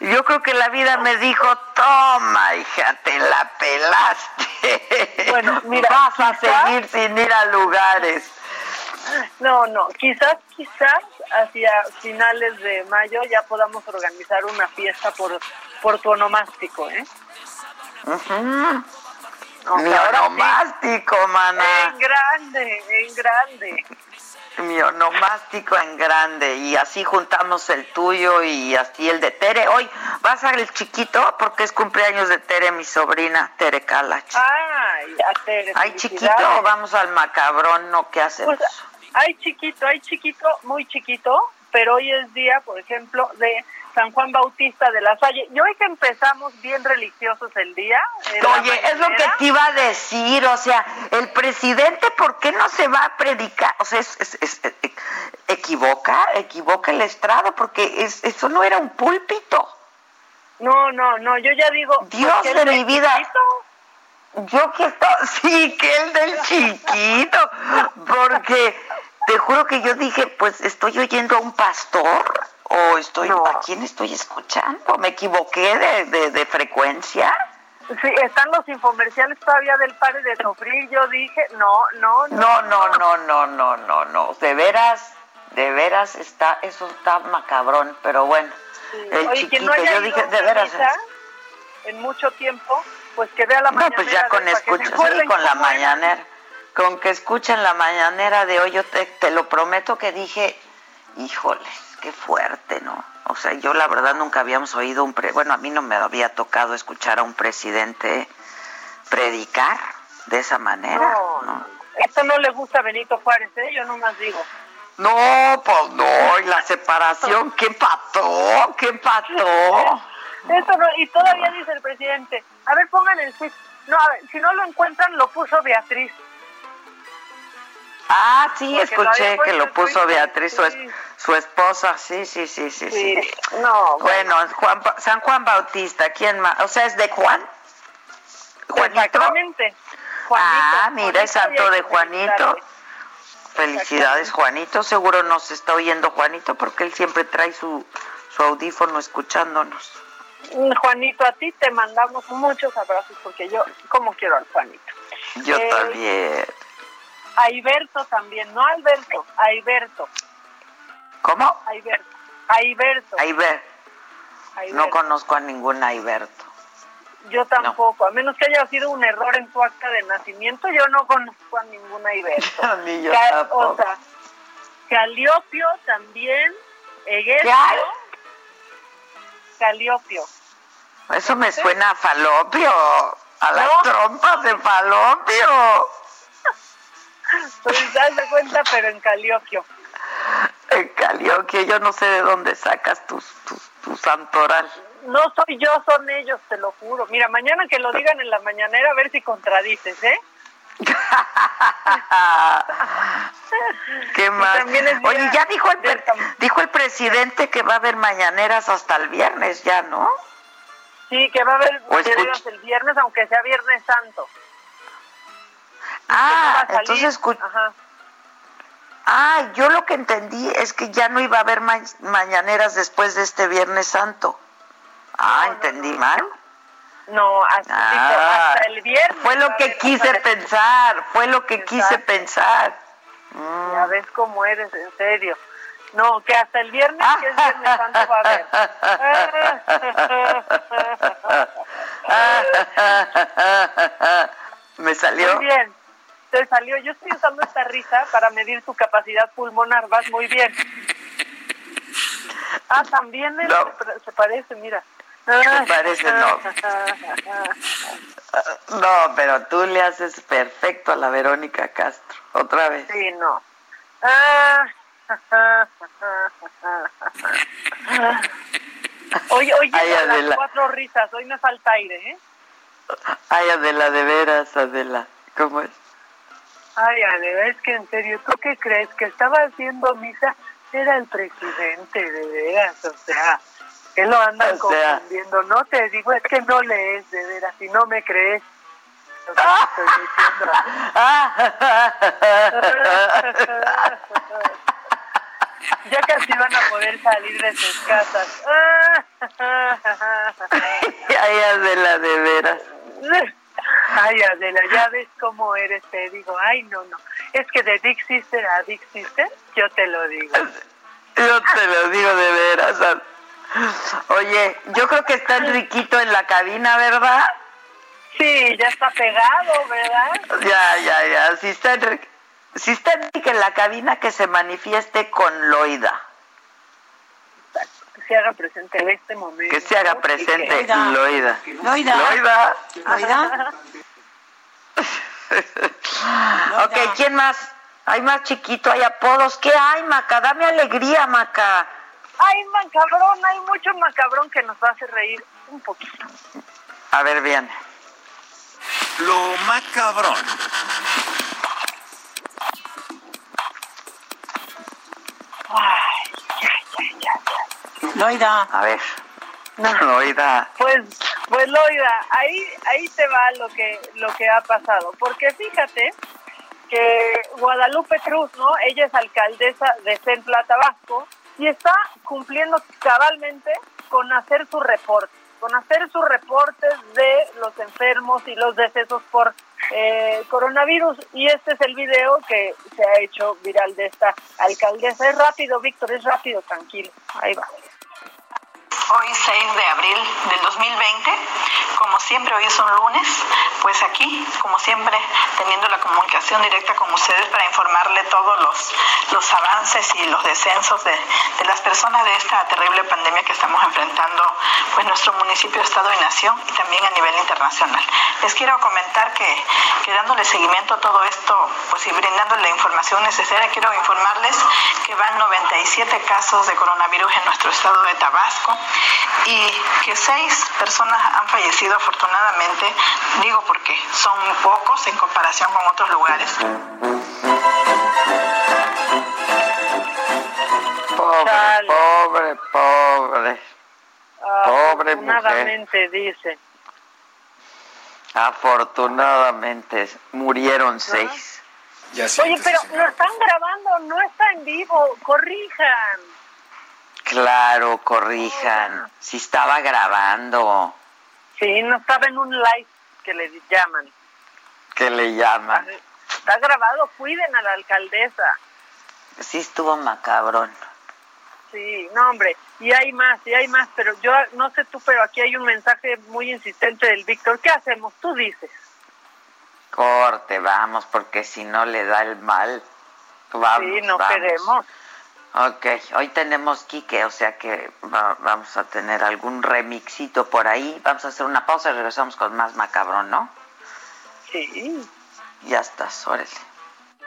Yo creo que la vida me dijo, toma, hija, te la pelaste. Bueno, [LAUGHS] mira, vas a seguir sin ir a lugares. No, no, quizás, quizás hacia finales de mayo ya podamos organizar una fiesta por, por tu onomástico, ¿eh? Mi onomástico, mana. En grande, en grande. Mi onomástico en grande. Y así juntamos el tuyo y así el de Tere. Hoy vas a el chiquito porque es cumpleaños de Tere, mi sobrina, Tere Calach. Ay, a Tere. ¿Hay chiquito o vamos al macabrón? ¿No? ¿Qué hacemos? Pues, hay chiquito, hay chiquito, muy chiquito, pero hoy es día, por ejemplo, de San Juan Bautista de la Salle. Y hoy que empezamos bien religiosos el día. Oye, es lo que te iba a decir, o sea, el presidente, ¿por qué no se va a predicar? O sea, es, eh, equivoca, equivoca el estrado, porque es, eso no era un púlpito. No, no, no, yo ya digo. Dios de mi vida. Yo que estoy, [LAUGHS] sí, que el del chiquito, porque te juro que yo dije, pues estoy oyendo a un pastor ¿O estoy, a quién estoy escuchando? ¿Me equivoqué de, de, frecuencia? Sí, están los infomerciales todavía del padre de sufrir. Yo dije, no, no, no. No, no, no, no, no, no, De veras, de veras está, eso está macabrón, pero bueno. El chiquito, yo dije, de veras. En mucho tiempo, pues que vea la mañanera. No, pues ya con escucha, con la mañanera. Con que escuchen la mañanera de hoy, yo te, te lo prometo que dije, híjoles qué fuerte, ¿no? O sea, yo la verdad nunca habíamos oído un... Pre bueno, a mí no me había tocado escuchar a un presidente predicar de esa manera. No, esto no le gusta a Benito Juárez, ¿eh? Yo nomás digo. No, pues no, y la separación, ¿qué pató? ¿Qué pató? Eso no, y todavía dice el presidente, a ver, pongan el No, a ver, si no lo encuentran, lo puso Beatriz. Ah, sí, escuché que lo puso Beatriz, su, esposa, sí, sí, sí, sí. sí. No, bueno, Juan, San Juan Bautista, ¿quién más? O sea, ¿es de Juan? ¿Juanito? Exactamente. ah, mira, es santo de Juanito. Felicidades, Juanito. Seguro nos está oyendo Juanito porque él siempre trae su, su audífono escuchándonos. Juanito, a ti te mandamos muchos abrazos porque yo, como quiero al Juanito. Yo eh, también. Aiberto también, no Alberto, Aiberto. ¿Cómo? Aiberto. Aiberto. Aiberto. No conozco a ningún Aiberto. Yo tampoco, a menos que haya sido un error en tu acta de nacimiento, yo no conozco a ningún Aiberto. mí [LAUGHS] yo tampoco. O sea, Caliopio también, Eguesto. Caliopio. Eso me suena a falopio, a las trompas de falopio. Pues das de cuenta, pero en Caliopio. En salió que yo no sé de dónde sacas tu, tu, santoral. No soy yo, son ellos, te lo juro. Mira, mañana que lo digan en la mañanera a ver si contradices, ¿eh? [LAUGHS] ¿Qué más? Oye, ya dijo el, dijo el presidente que va a haber mañaneras hasta el viernes, ya, ¿no? Sí, que va a haber mañaneras el viernes, aunque sea Viernes Santo. Ah, entonces Ah, yo lo que entendí es que ya no iba a haber mañaneras después de este Viernes Santo. Ah, entendí mal. No, hasta, ah, hasta el viernes. Fue lo que quise pensar, fue lo que quise pensar. Ya ves cómo eres, en serio. No, que hasta el viernes, que es Viernes Santo, va a haber. [LAUGHS] Me salió. Muy bien, te salió. Yo estoy usando esta risa para medir tu capacidad pulmonar. Vas muy bien. Ah, también se parece, mira. Se parece, no. [LAUGHS] No, pero tú le haces perfecto a la Verónica Castro. Otra vez. Sí, no. [LAUGHS] Oye, oye, las cuatro risas. Hoy me falta aire, ¿eh? Ay, Adela, de veras, Adela. ¿Cómo es? Ay, Adela, es que en serio, ¿tú qué crees? Que estaba haciendo misa, era el presidente, de veras, o sea, que lo andan confundiendo. No te digo, es que no lees, de veras, si no me crees. Lo que estoy diciendo. [LAUGHS] ya casi van a poder salir de sus casas. Ay, Adela, de veras. [LAUGHS] Ay, Adela, ya ves cómo eres, te digo, ay, no, no. Es que de Dick Sister a Dick Sister, yo te lo digo. Yo te lo digo de veras. Oye, yo creo que está Enriquito en la cabina, ¿verdad? Sí, ya está pegado, ¿verdad? Ya, ya, ya. Si está Enrique, si está Enrique en la cabina, que se manifieste con Loida se haga presente en este momento. Que se haga presente, Loida. Loida. Loida. Loida. [LAUGHS] ok, ¿quién más? Hay más chiquito, hay apodos. ¿Qué hay, Maca? Dame alegría, Maca. Hay macabrón, hay mucho macabrón que nos hacer reír un poquito. A ver, bien. Lo macabrón. Ya. Loida. A ver. No. [LAUGHS] Loida. Pues, pues Loida, ahí, ahí te va lo que, lo que ha pasado. Porque fíjate que Guadalupe Cruz, ¿no? Ella es alcaldesa de Centla, Tabasco, y está cumpliendo cabalmente con hacer su reporte, con hacer sus reportes de los enfermos y los decesos por eh, coronavirus. Y este es el video que se ha hecho viral de esta alcaldesa. Es rápido, Víctor, es rápido, tranquilo. Ahí va. Hoy 6 de abril del 2020, como siempre hoy es un lunes, pues aquí, como siempre, teniendo la comunicación directa con ustedes para informarle todos los, los avances y los descensos de, de las personas de esta terrible pandemia que estamos enfrentando, pues nuestro municipio, estado y nación y también a nivel internacional. Les quiero comentar que, que dándole seguimiento a todo esto, pues y brindándole la información necesaria, quiero informarles que van 97 casos de coronavirus en nuestro estado de Tabasco y que seis personas han fallecido afortunadamente, digo porque son pocos en comparación con otros lugares. Pobre, pobre, pobre. pobre afortunadamente dice. Afortunadamente murieron seis. Oye, pero lo están grabando, no está en vivo, corrijan. Claro, corrijan. Si estaba grabando. Sí, no estaba en un live que le llaman. Que le llaman. Está grabado, cuiden a la alcaldesa. Sí estuvo macabrón. Sí, no hombre, y hay más, y hay más, pero yo no sé tú, pero aquí hay un mensaje muy insistente del Víctor. ¿Qué hacemos? Tú dices. Corte, vamos, porque si no le da el mal. Vamos, sí, no queremos. Ok, hoy tenemos Quique, o sea que vamos a tener algún remixito por ahí. Vamos a hacer una pausa y regresamos con más macabrón, ¿no? Sí. Ya estás, órale.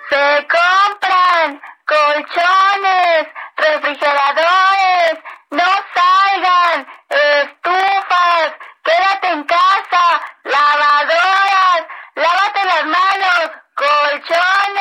Se compran colchones, refrigeradores, no salgan, estufas, quédate en casa, lavadoras, lávate las manos, colchones,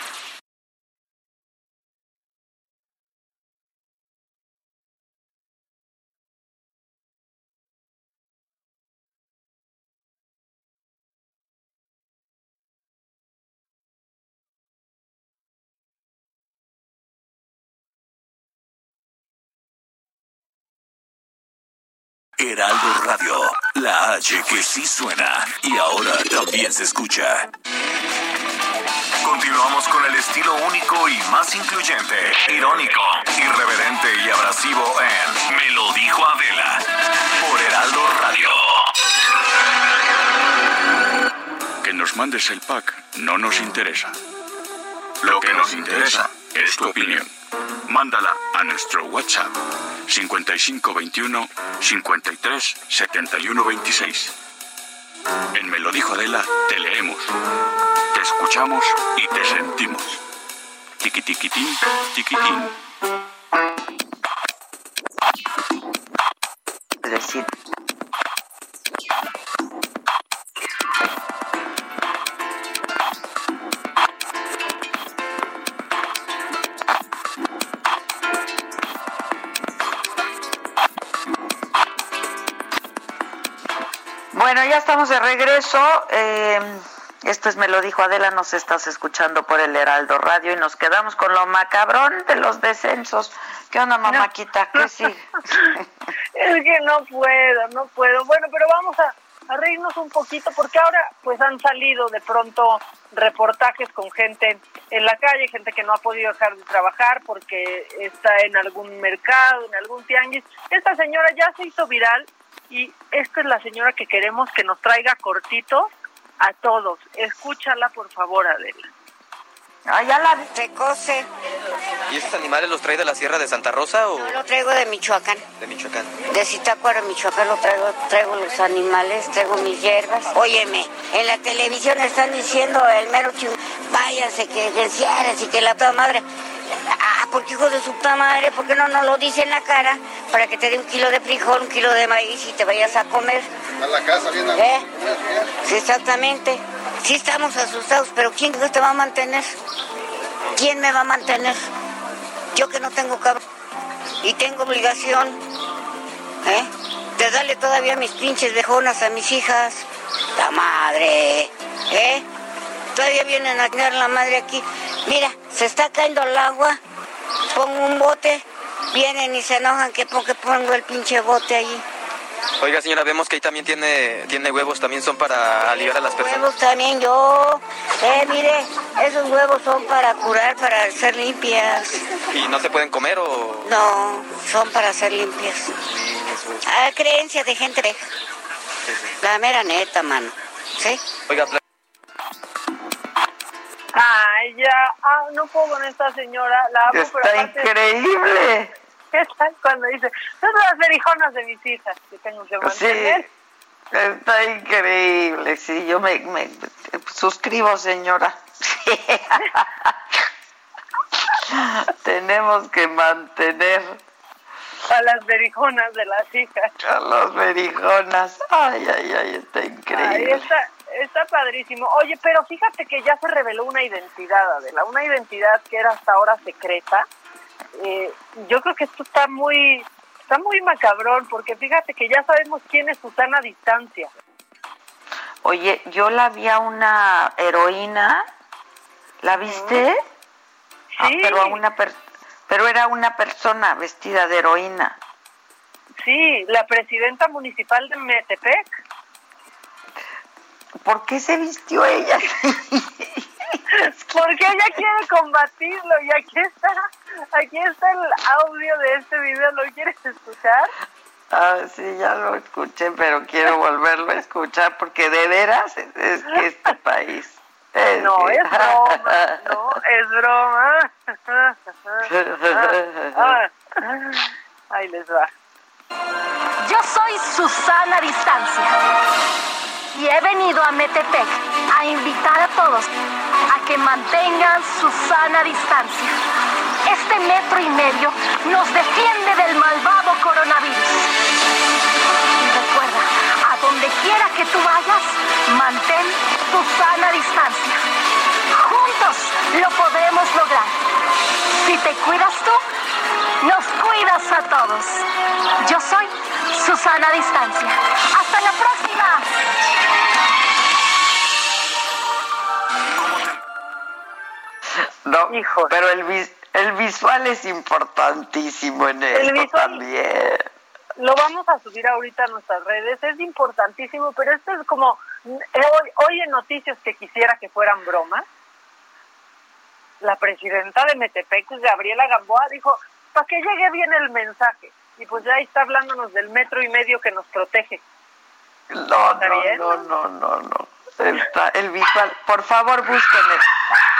Que sí suena y ahora también se escucha. Continuamos con el estilo único y más incluyente, irónico, irreverente y abrasivo en Me lo dijo Adela por Heraldo Radio. Que nos mandes el pack no nos interesa. Lo que nos interesa es tu opinión. Mándala a nuestro WhatsApp 5521 53 71 26. En Me lo dijo Adela, te leemos, te escuchamos y te sentimos. Tiquitiquitín, tiquitín. Decir. Bueno, ya estamos de regreso. Eh, esto es Me lo dijo Adela, nos estás escuchando por el Heraldo Radio y nos quedamos con lo macabrón de los descensos. ¿Qué onda, mamáquita? ¿Qué sigue? [LAUGHS] es que no puedo, no puedo. Bueno, pero vamos a, a reírnos un poquito porque ahora pues han salido de pronto reportajes con gente en la calle, gente que no ha podido dejar de trabajar porque está en algún mercado, en algún tianguis. Esta señora ya se hizo viral y esta es la señora que queremos que nos traiga cortito a todos. Escúchala, por favor, Adela. Allá la se cose. ¿Y estos animales los trae de la Sierra de Santa Rosa o...? No, lo traigo de Michoacán. De Michoacán. De Zitácuaro, Michoacán, lo traigo, traigo los animales, traigo mis hierbas. Óyeme, en la televisión están diciendo el mero ching... Váyanse, que, que encierres y que la toda madre... Ah, porque hijo de su puta madre, ¿por qué no nos lo dice en la cara? Para que te dé un kilo de frijol, un kilo de maíz y te vayas a comer. A la casa, bien a ¿Eh? Sí, exactamente. Sí estamos asustados, pero ¿quién te va a mantener? ¿Quién me va a mantener? Yo que no tengo cabrón y tengo obligación, ¿eh? De darle todavía mis pinches dejonas a mis hijas. La madre, ¿eh? Todavía vienen a tener la madre aquí. Mira, se está cayendo el agua, pongo un bote, vienen y se enojan que porque pongo el pinche bote allí. Oiga, señora, vemos que ahí también tiene, tiene huevos, también son para aliviar a las personas. Huevos también yo. Eh, mire, esos huevos son para curar, para ser limpias. ¿Y no se pueden comer o...? No, son para ser limpias. Ah, creencia de gente. La mera neta, mano. ¿Sí? Oiga, ya, ah, no puedo con esta señora, la amo, Está pero aparte- increíble. [LAUGHS] ¿Qué tal cuando dice, son las verijonas de mis hijas que tengo que Sí, mantener? está increíble. Sí, yo me, me suscribo, señora. [LAUGHS] Tenemos que mantener A las verijonas de las hijas. a los verijonas. Ay, ay, ay, está Ahí increíble. está, está padrísimo. Oye, pero fíjate que ya se reveló una identidad, Adela, una identidad que era hasta ahora secreta. Eh, yo creo que esto está muy, está muy macabrón, porque fíjate que ya sabemos quién es Susana Distancia. Oye, yo la vi a una heroína. ¿La viste? Ah, Sí. pero a una per- pero era una persona vestida de heroína. Sí, la presidenta municipal de Metepec. ¿Por qué se vistió ella? Porque ella quiere combatirlo y aquí está, aquí está el audio de este video, ¿lo quieres escuchar? Ah, sí, ya lo escuché, pero quiero volverlo a escuchar porque de veras es, que este país. no, es broma, no, es broma. [LAUGHS] Ahí les va. Yo soy Susana Distancia y he venido a Metepec a invitar a todos a que mantengan su sana distancia. Este metro y medio nos defiende del malvado coronavirus. Y recuerda, a donde quiera que tú vayas, mantén tu sana distancia. Juntos lo podemos lograr. Si te cuidas tú, nos cuidas a todos. Yo soy Susana Distancia. Hasta la próxima. No, pero el, el visual es importantísimo en el esto también. Lo vamos a subir ahorita a nuestras redes, es importantísimo, pero esto es como, hoy, hoy en noticias que quisiera que fueran bromas, la presidenta de Metepec, Gabriela Gamboa, dijo, para que llegue bien el mensaje. Y pues ya está hablándonos del metro y medio que nos protege. No, no, no, no, no, no. El visual. Por favor, búsquenme.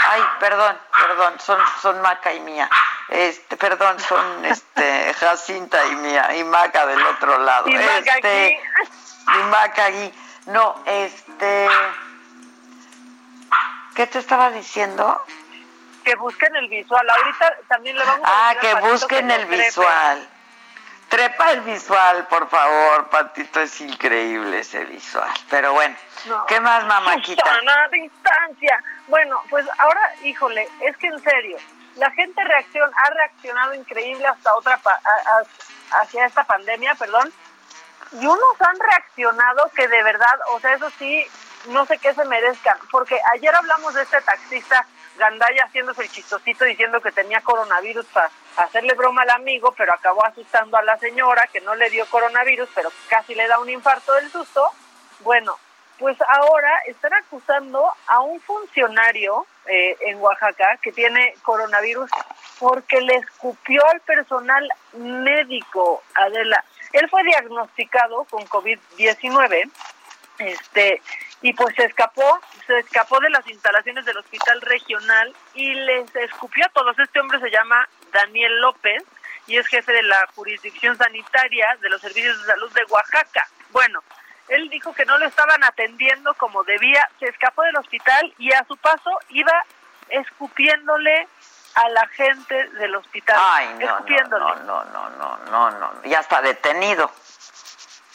Ay, perdón, perdón, son, son Maca y mía. Este, perdón, son este [LAUGHS] Jacinta y mía, y Maca del otro lado. Y Maca este, aquí. Y Maca aquí. No, este. ¿Qué te estaba diciendo? Que busquen el visual. Ahorita también le vamos a Ah, que busquen el visual. Trepa el visual, por favor, Patito, es increíble ese visual. Pero bueno, ¿qué más, mamáquita? Susana, distancia. Bueno, pues ahora, híjole, es que en serio, la gente reacciona, ha reaccionado increíble hasta otra hacia esta pandemia, perdón, y unos han reaccionado que de verdad, o sea, eso sí, no sé qué se merezcan, porque ayer hablamos de este taxista Gandaya haciéndose el chistosito diciendo que tenía coronavirus para hacerle broma al amigo, pero acabó asustando a la señora que no le dio coronavirus, pero casi le da un infarto del susto. Bueno, pues ahora están acusando a un funcionario eh, en Oaxaca que tiene coronavirus porque le escupió al personal médico, Adela. Él fue diagnosticado con COVID-19 este, y pues se escapó, se escapó de las instalaciones del hospital regional y les escupió a todos. Este hombre se llama Daniel López y es jefe de la jurisdicción sanitaria de los servicios de salud de Oaxaca. Bueno, él dijo que no lo estaban atendiendo como debía, se escapó del hospital y a su paso iba escupiéndole a la gente del hospital. Ay, no, no, no, no, no, no, no, ya está detenido.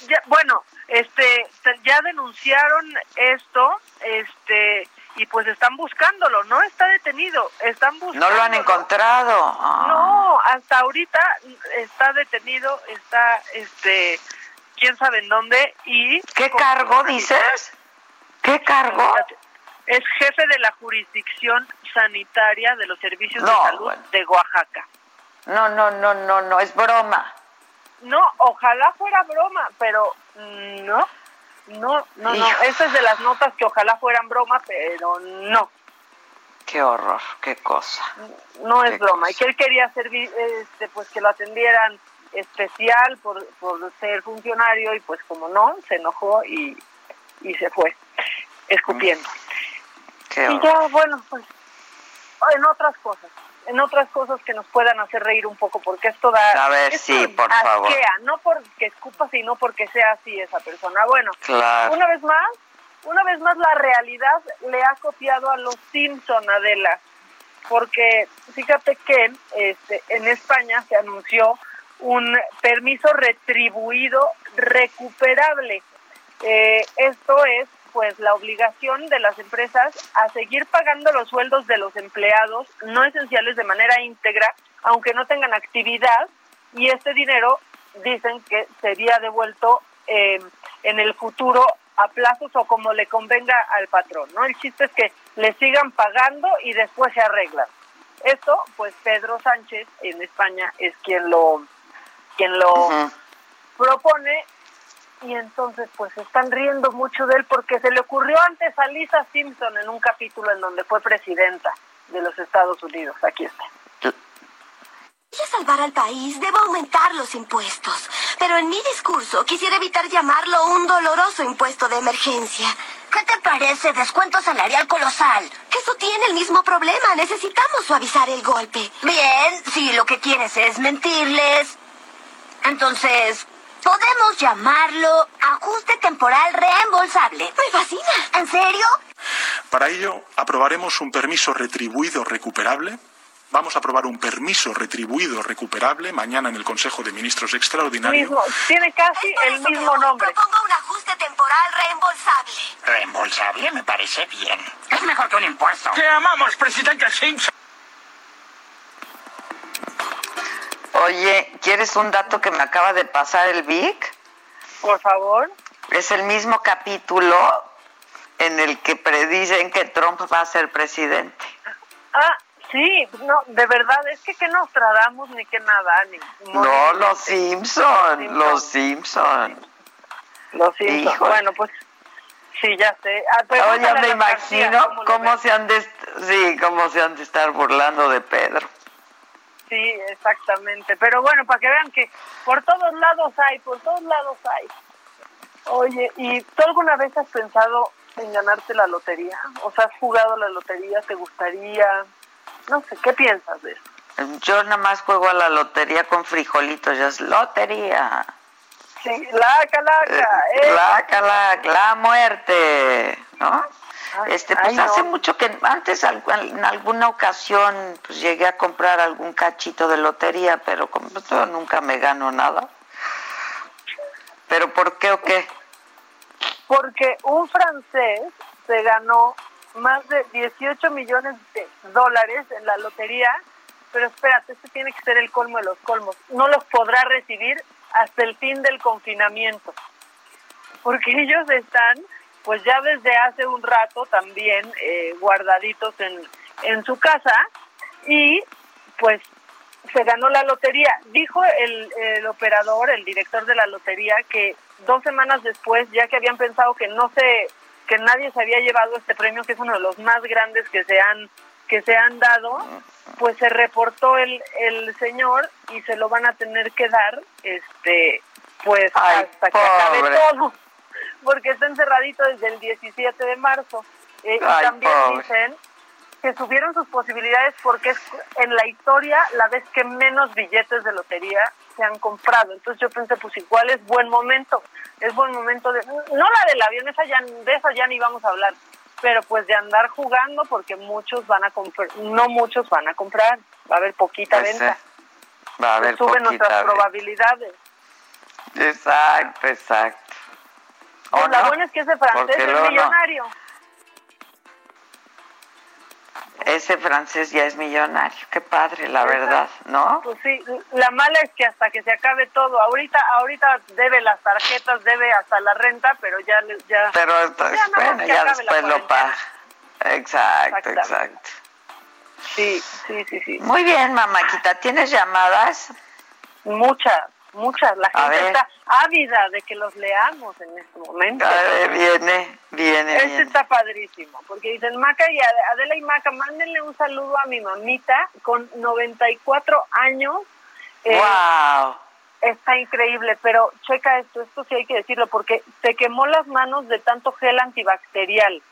Ya, bueno, este, ya denunciaron esto, este, y pues están buscándolo, no está detenido, están buscando. No lo han encontrado. Ah. No, hasta ahorita está detenido, está, este, quién sabe en dónde y. ¿Qué cargo dices? ¿Qué cargo? Es jefe de la jurisdicción sanitaria de los servicios de salud de Oaxaca. No, no, no, no, no, es broma. No, ojalá fuera broma, pero no, no, no, no. Esa es de las notas que ojalá fueran broma, pero no. Qué horror, qué cosa. No es broma. Y que él quería hacer, este, pues que lo atendieran especial por, por ser funcionario y pues como no, se enojó y, y se fue escupiendo. y ya, bueno, pues en otras cosas en otras cosas que nos puedan hacer reír un poco, porque esto da... A ver, sí, por favor. No porque escupa, sino porque sea así esa persona. Bueno, una vez más, una vez más la realidad le ha copiado a los Simpson, Adela, porque fíjate que este, en España se anunció un permiso retribuido recuperable. Eh, esto es pues la obligación de las empresas a seguir pagando los sueldos de los empleados no esenciales de manera íntegra, aunque no tengan actividad, y este dinero dicen que sería devuelto eh, en el futuro a plazos o como le convenga al patrón, ¿no? El chiste es que le sigan pagando y después se arreglan. Esto, pues Pedro Sánchez en España es quien lo quien lo propone y entonces pues están riendo mucho de él porque se le ocurrió antes a Lisa Simpson en un capítulo en donde fue presidenta de los Estados Unidos. Aquí está. Para salvar al país, debo aumentar los impuestos. pero en mi discurso quisiera evitar llamarlo un doloroso impuesto de emergencia. ¿Qué te parece descuento salarial colosal? Eso tiene el mismo problema. Necesitamos suavizar el golpe. Bien, si lo que quieres es mentirles, entonces podemos llamarlo ajuste temporal reembolsable. Me fascina. ¿En serio? Para ello, aprobaremos un permiso retribuido recuperable. Vamos a aprobar un permiso retribuido recuperable mañana en el Consejo de Ministros Extraordinario. Mismo, tiene casi el mismo nombre. Propongo un ajuste temporal reembolsable. Reembolsable me parece bien. Es mejor que un impuesto. Te amamos, presidente Simpson. Oye, ¿quieres un dato que me acaba de pasar el Vic? Por favor. Es el mismo capítulo en el que predicen que Trump va a ser presidente. Ah, sí, no, de verdad, es que que nos tratamos ni que nada, ni... No, los Simpson, los Simpson. Los Simpson. Bueno, pues sí, ya sé. Ah, Oye, me imagino cómo se han de, sí, cómo se han de estar burlando de Pedro. Sí, exactamente. Pero bueno, para que vean que por todos lados hay, por todos lados hay. Oye, ¿y tú alguna vez has pensado en ganarte la lotería? O sea, ¿has jugado la lotería? ¿Te gustaría? No sé, ¿qué piensas de eso? Yo nada más juego a la lotería con frijolitos, ya es lotería. Sí, la calaca, ¿eh? La, cala- la muerte, ¿no? Este, pues ay, hace no. mucho que antes en alguna ocasión pues llegué a comprar algún cachito de lotería, pero como pues, yo nunca me gano nada. ¿Pero por qué o qué? Porque un francés se ganó más de 18 millones de dólares en la lotería, pero espérate, este tiene que ser el colmo de los colmos. No los podrá recibir hasta el fin del confinamiento, porque [LAUGHS] ellos están, pues ya desde hace un rato también eh, guardaditos en, en su casa y pues se ganó la lotería. Dijo el, el operador, el director de la lotería, que dos semanas después, ya que habían pensado que no se, que nadie se había llevado este premio, que es uno de los más grandes que se han, que se han dado, pues se reportó el, el señor y se lo van a tener que dar, este, pues hasta que acabe todo, porque está encerradito desde el 17 de marzo. Eh, y también pobre. dicen que subieron sus posibilidades porque es en la historia la vez que menos billetes de lotería se han comprado. Entonces yo pensé, pues igual es buen momento, es buen momento de, no la del avión, esa ya, de esa ya ni vamos a hablar, pero pues de andar jugando porque muchos van a comprar, no muchos van a comprar, va a haber poquita Pues, venta, eh, Va a haber suben poquita nuestras venta. probabilidades. Exacto, exacto. ¿O Pues la no? buena es que ese francés es no. millonario. Ese francés ya es millonario. Qué padre, la verdad, ¿no? Pues sí, la mala es que hasta que se acabe todo, ahorita ahorita debe las tarjetas, debe hasta la renta, pero ya ya Pero esto- Ya bueno, ya la después lo paga. Exacto, exacto. Sí, sí, sí, sí. Muy bien, mamáquita. ¿Tienes llamadas? Muchas, muchas. La gente ver. está ávida de que los leamos en este momento. A ver, viene, viene, Este viene. está padrísimo, porque dicen, Maca y Ade- Adela y Maca, mándenle un saludo a mi mamita con 94 años. Eh, ¡Wow! Está increíble, pero checa esto, esto sí hay que decirlo, porque se quemó las manos de tanto gel antibacterial.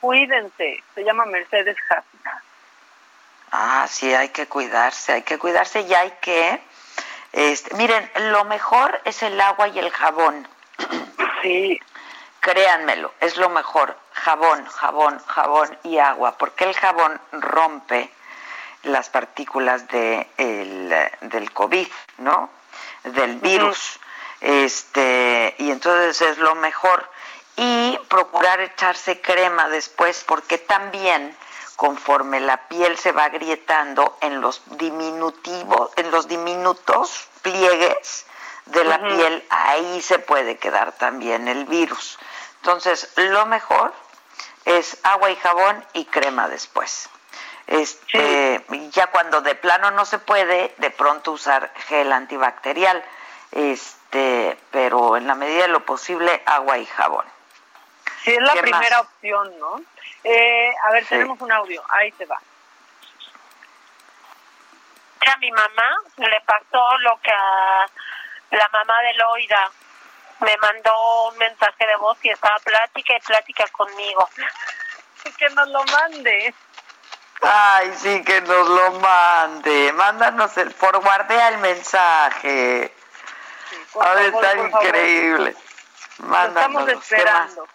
Cuídense, se llama Mercedes Haas. Ah, sí, hay que cuidarse, hay que cuidarse y hay que... Este, miren, lo mejor es el agua y el jabón. Sí. Créanmelo, es lo mejor. Jabón, jabón, jabón y agua, porque el jabón rompe las partículas de el, del COVID, ¿no? Del virus. Este, y entonces es lo mejor. Y procurar echarse crema después, porque también conforme la piel se va agrietando en los diminutivos, en los diminutos pliegues de la piel, ahí se puede quedar también el virus. Entonces, lo mejor es agua y jabón y crema después. Este, ya cuando de plano no se puede, de pronto usar gel antibacterial. Este, pero en la medida de lo posible, agua y jabón. Sí, es la ¿Qué primera más? opción, ¿no? Eh, a ver, Sí. tenemos un audio, ahí se va. a mi mamá le pasó lo que a la mamá de Loida me mandó un mensaje de voz y estaba plática y plática conmigo. que nos lo mande. Ay, sí, que nos lo mande. Mándanos el, forwardea el mensaje. Sí, a ver, está increíble. Mándanos. Estamos esperando.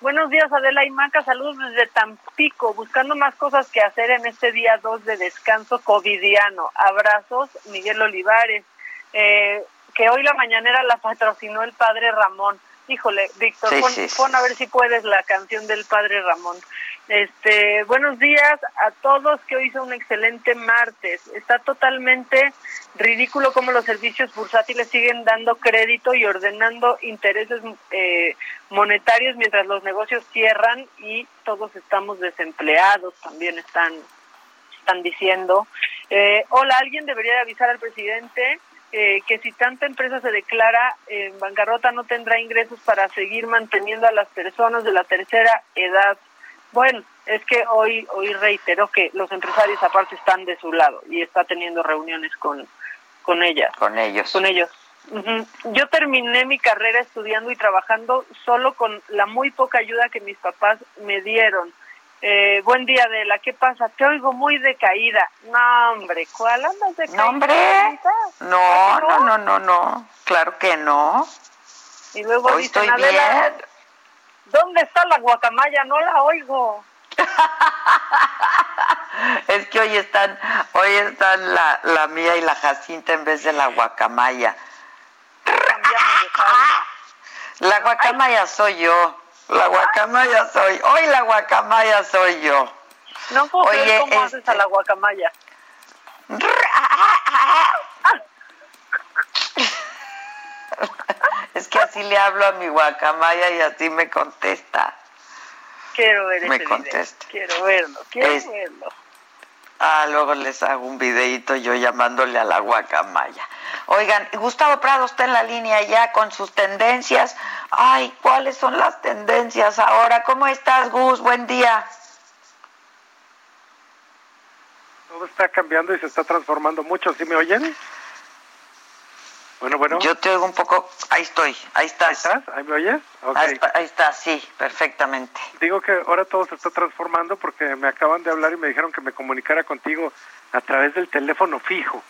Buenos días, Adela y Maca. Saludos desde Tampico, buscando más cosas que hacer en este día 2 de descanso covidiano. Abrazos, Miguel Olivares. Eh, que hoy la mañanera la patrocinó el padre Ramón. Híjole, Víctor, pon, a ver si puedes la canción del padre Ramón. Este, buenos días a todos, que hoy es un excelente martes. Está totalmente ridículo cómo los servicios bursátiles siguen dando crédito y ordenando intereses eh, monetarios mientras los negocios cierran y todos estamos desempleados, también están, están diciendo. Eh, hola, alguien debería avisar al presidente eh, que si tanta empresa se declara en bancarrota no tendrá ingresos para seguir manteniendo a las personas de la tercera edad. Bueno, es que hoy hoy reitero que los empresarios aparte están de su lado y está teniendo reuniones con con ellas. Con ellos. Con ellos. Yo terminé mi carrera estudiando y trabajando solo con la muy poca ayuda que mis papás me dieron. Eh, buen día, Adela. ¿Qué pasa? Te oigo muy decaída. No, hombre, ¿cuál andas decaída? No, hombre. No, no, no, no, no. Claro que no. Y luego Hoy estoy bien. ¿Dónde está la guacamaya? No la oigo. [LAUGHS] es que hoy están, hoy están la, la mía y la Jacinta en vez de la guacamaya. La guacamaya soy yo. La guacamaya soy. Hoy la guacamaya soy yo. No puedo Oye, cómo haces a la este guacamaya. es que así le hablo a mi guacamaya y así me contesta. Quiero ver me contesta. Quiero verlo, quiero verlo. Ah, luego les hago un videito yo llamándole a la guacamaya. Oigan, Gustavo Prado está en la línea ya con sus tendencias. Ay, ¿cuáles son las tendencias ahora? ¿Cómo estás, Gus? Buen día. Todo está cambiando y se está transformando mucho. ¿Sí me oyen? Bueno, bueno. Yo te oigo un poco. Ahí estoy, ahí estás. ¿Ahí estás? ¿Ahí me oyes? Ahí, ahí está, sí, perfectamente. Digo que ahora todo se está transformando porque me acaban de hablar y me dijeron que me comunicara contigo a través del teléfono fijo.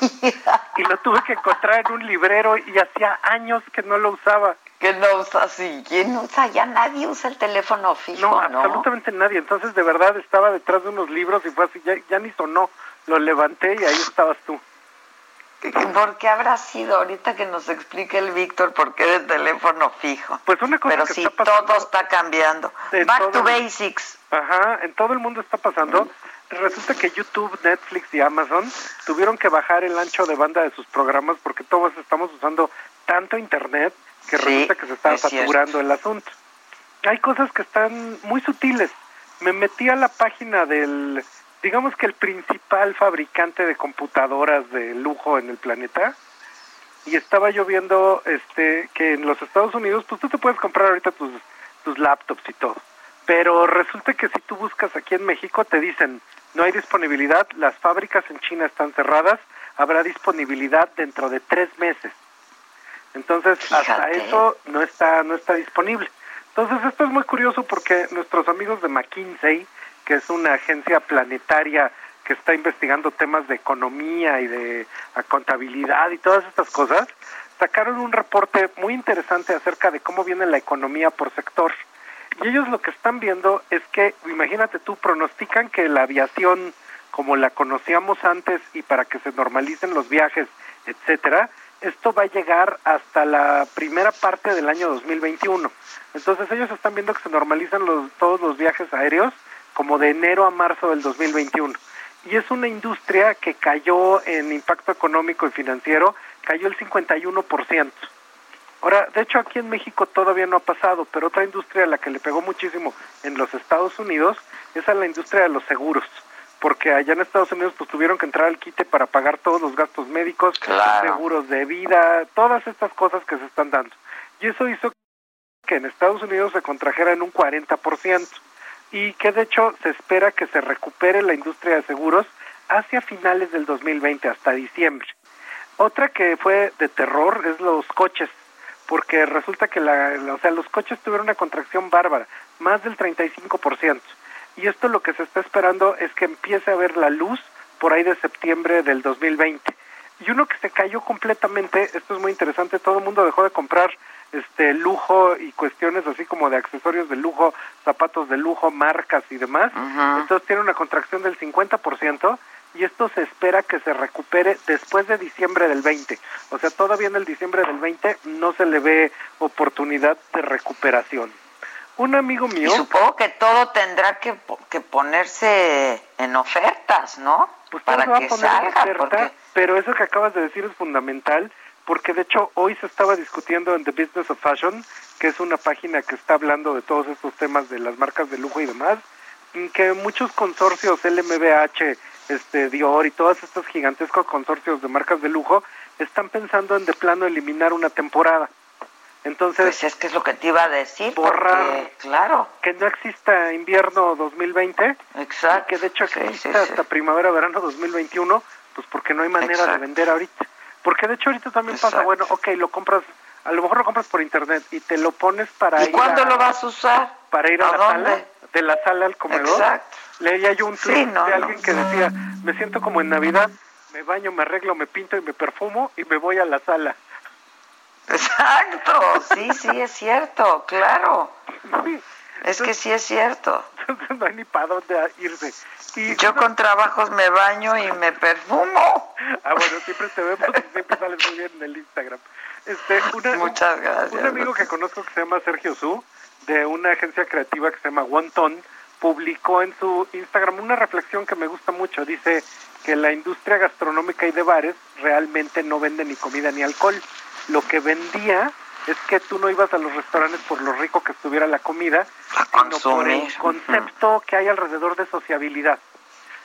[LAUGHS] y lo tuve que encontrar en un librero y hacía años que no lo usaba. Que no usa así, ¿quién usa? Ya nadie usa el teléfono fijo, no, ¿no? absolutamente nadie. Entonces, de verdad, estaba detrás de unos libros y fue así, ya, ya ni sonó. Lo levanté y ahí estabas tú. ¿Por qué habrá sido ahorita que nos explique el Víctor por qué el teléfono fijo? Pues una cosa Pero sí, todo está cambiando. Back to basics. Ajá, en todo el mundo está pasando. Resulta que YouTube, Netflix y Amazon tuvieron que bajar el ancho de banda de sus programas porque todos estamos usando tanto Internet que resulta que se está saturando el asunto. Hay cosas que están muy sutiles. Me metí a la página del digamos que el principal fabricante de computadoras de lujo en el planeta y estaba yo viendo este que en los Estados Unidos pues tú te puedes comprar ahorita tus tus laptops y todo pero resulta que si tú buscas aquí en México te dicen no hay disponibilidad las fábricas en China están cerradas habrá disponibilidad dentro de tres meses entonces hasta eso no está no está disponible. Entonces esto es muy curioso porque nuestros amigos de McKinsey que es una agencia planetaria que está investigando temas de economía y de contabilidad y todas estas cosas, sacaron un reporte muy interesante acerca de cómo viene la economía por sector. Y ellos lo que están viendo es que, imagínate tú, pronostican que la aviación como la conocíamos antes y para que se normalicen los viajes, etcétera, esto va a llegar hasta la primera parte del año 2021. Entonces ellos están viendo que se normalizan los, todos los viajes aéreos como de enero a marzo del 2021. Y es una industria que cayó en impacto económico y financiero, cayó el 51%. Ahora, de hecho aquí en México todavía no ha pasado, pero otra industria a la que le pegó muchísimo en los Estados Unidos es a la industria de los seguros, porque allá en Estados Unidos pues tuvieron que entrar al quite para pagar todos los gastos médicos, seguros de vida, todas estas cosas que se están dando. Y eso hizo que en Estados Unidos se contrajera en un 40% y que de hecho se espera que se recupere la industria de seguros hacia finales del 2020, hasta diciembre. Otra que fue de terror es los coches, porque resulta que la, o sea, los coches tuvieron una contracción bárbara, más del 35%. Y esto lo que se está esperando es que empiece a ver la luz por ahí de septiembre del 2020. Y uno que se cayó completamente, esto es muy interesante, todo el mundo dejó de comprar este lujo y cuestiones así como de accesorios de lujo, zapatos de lujo, marcas y demás. Entonces tiene una contracción del 50% y esto se espera que se recupere después de diciembre del 20. O sea, todavía en el diciembre del 20 no se le ve oportunidad de recuperación. Un amigo mío... Y supongo que todo tendrá que, que ponerse en ofertas, ¿no? Pues para que salga. Pero eso que acabas de decir es fundamental porque de hecho hoy se estaba discutiendo en The Business of Fashion, que es una página que está hablando de todos estos temas de las marcas de lujo y demás, que muchos consorcios LMBH este, Dior y todos estos gigantescos consorcios de marcas de lujo están pensando en de plano eliminar una temporada. Entonces, pues es que es lo que te iba a decir, borrar, claro, que no exista invierno 2020, exacto, que de hecho exista hasta primavera-verano 2021, pues porque no hay manera de vender ahorita. Porque de hecho ahorita también pasa, bueno, ok, lo compras, a lo mejor lo compras por internet y te lo pones para ¿Y ir cuándo lo vas a usar? Para ir a, la sala, de la sala al comedor. Exacto. Leía yo un tweet de alguien que decía, me siento como en Navidad, me baño, me arreglo, me pinto y me perfumo y me voy a la sala. Exacto, sí, sí, es cierto, claro. [LAUGHS] es que sí es cierto. [LAUGHS] No hay ni para dónde irse. Y yo con trabajos me baño y me perfumo. [LAUGHS] Ah, bueno, siempre te vemos y siempre sales muy bien en el Instagram. Este, Muchas gracias. Un amigo que conozco que se llama Sergio Su, de una agencia creativa que se llama Wonton, publicó en su Instagram una reflexión que me gusta mucho. Dice que la industria gastronómica y de bares realmente no vende ni comida ni alcohol. Lo que vendía es que tú no ibas a los restaurantes por lo rico que estuviera la comida, sino por el concepto que hay alrededor de sociabilidad.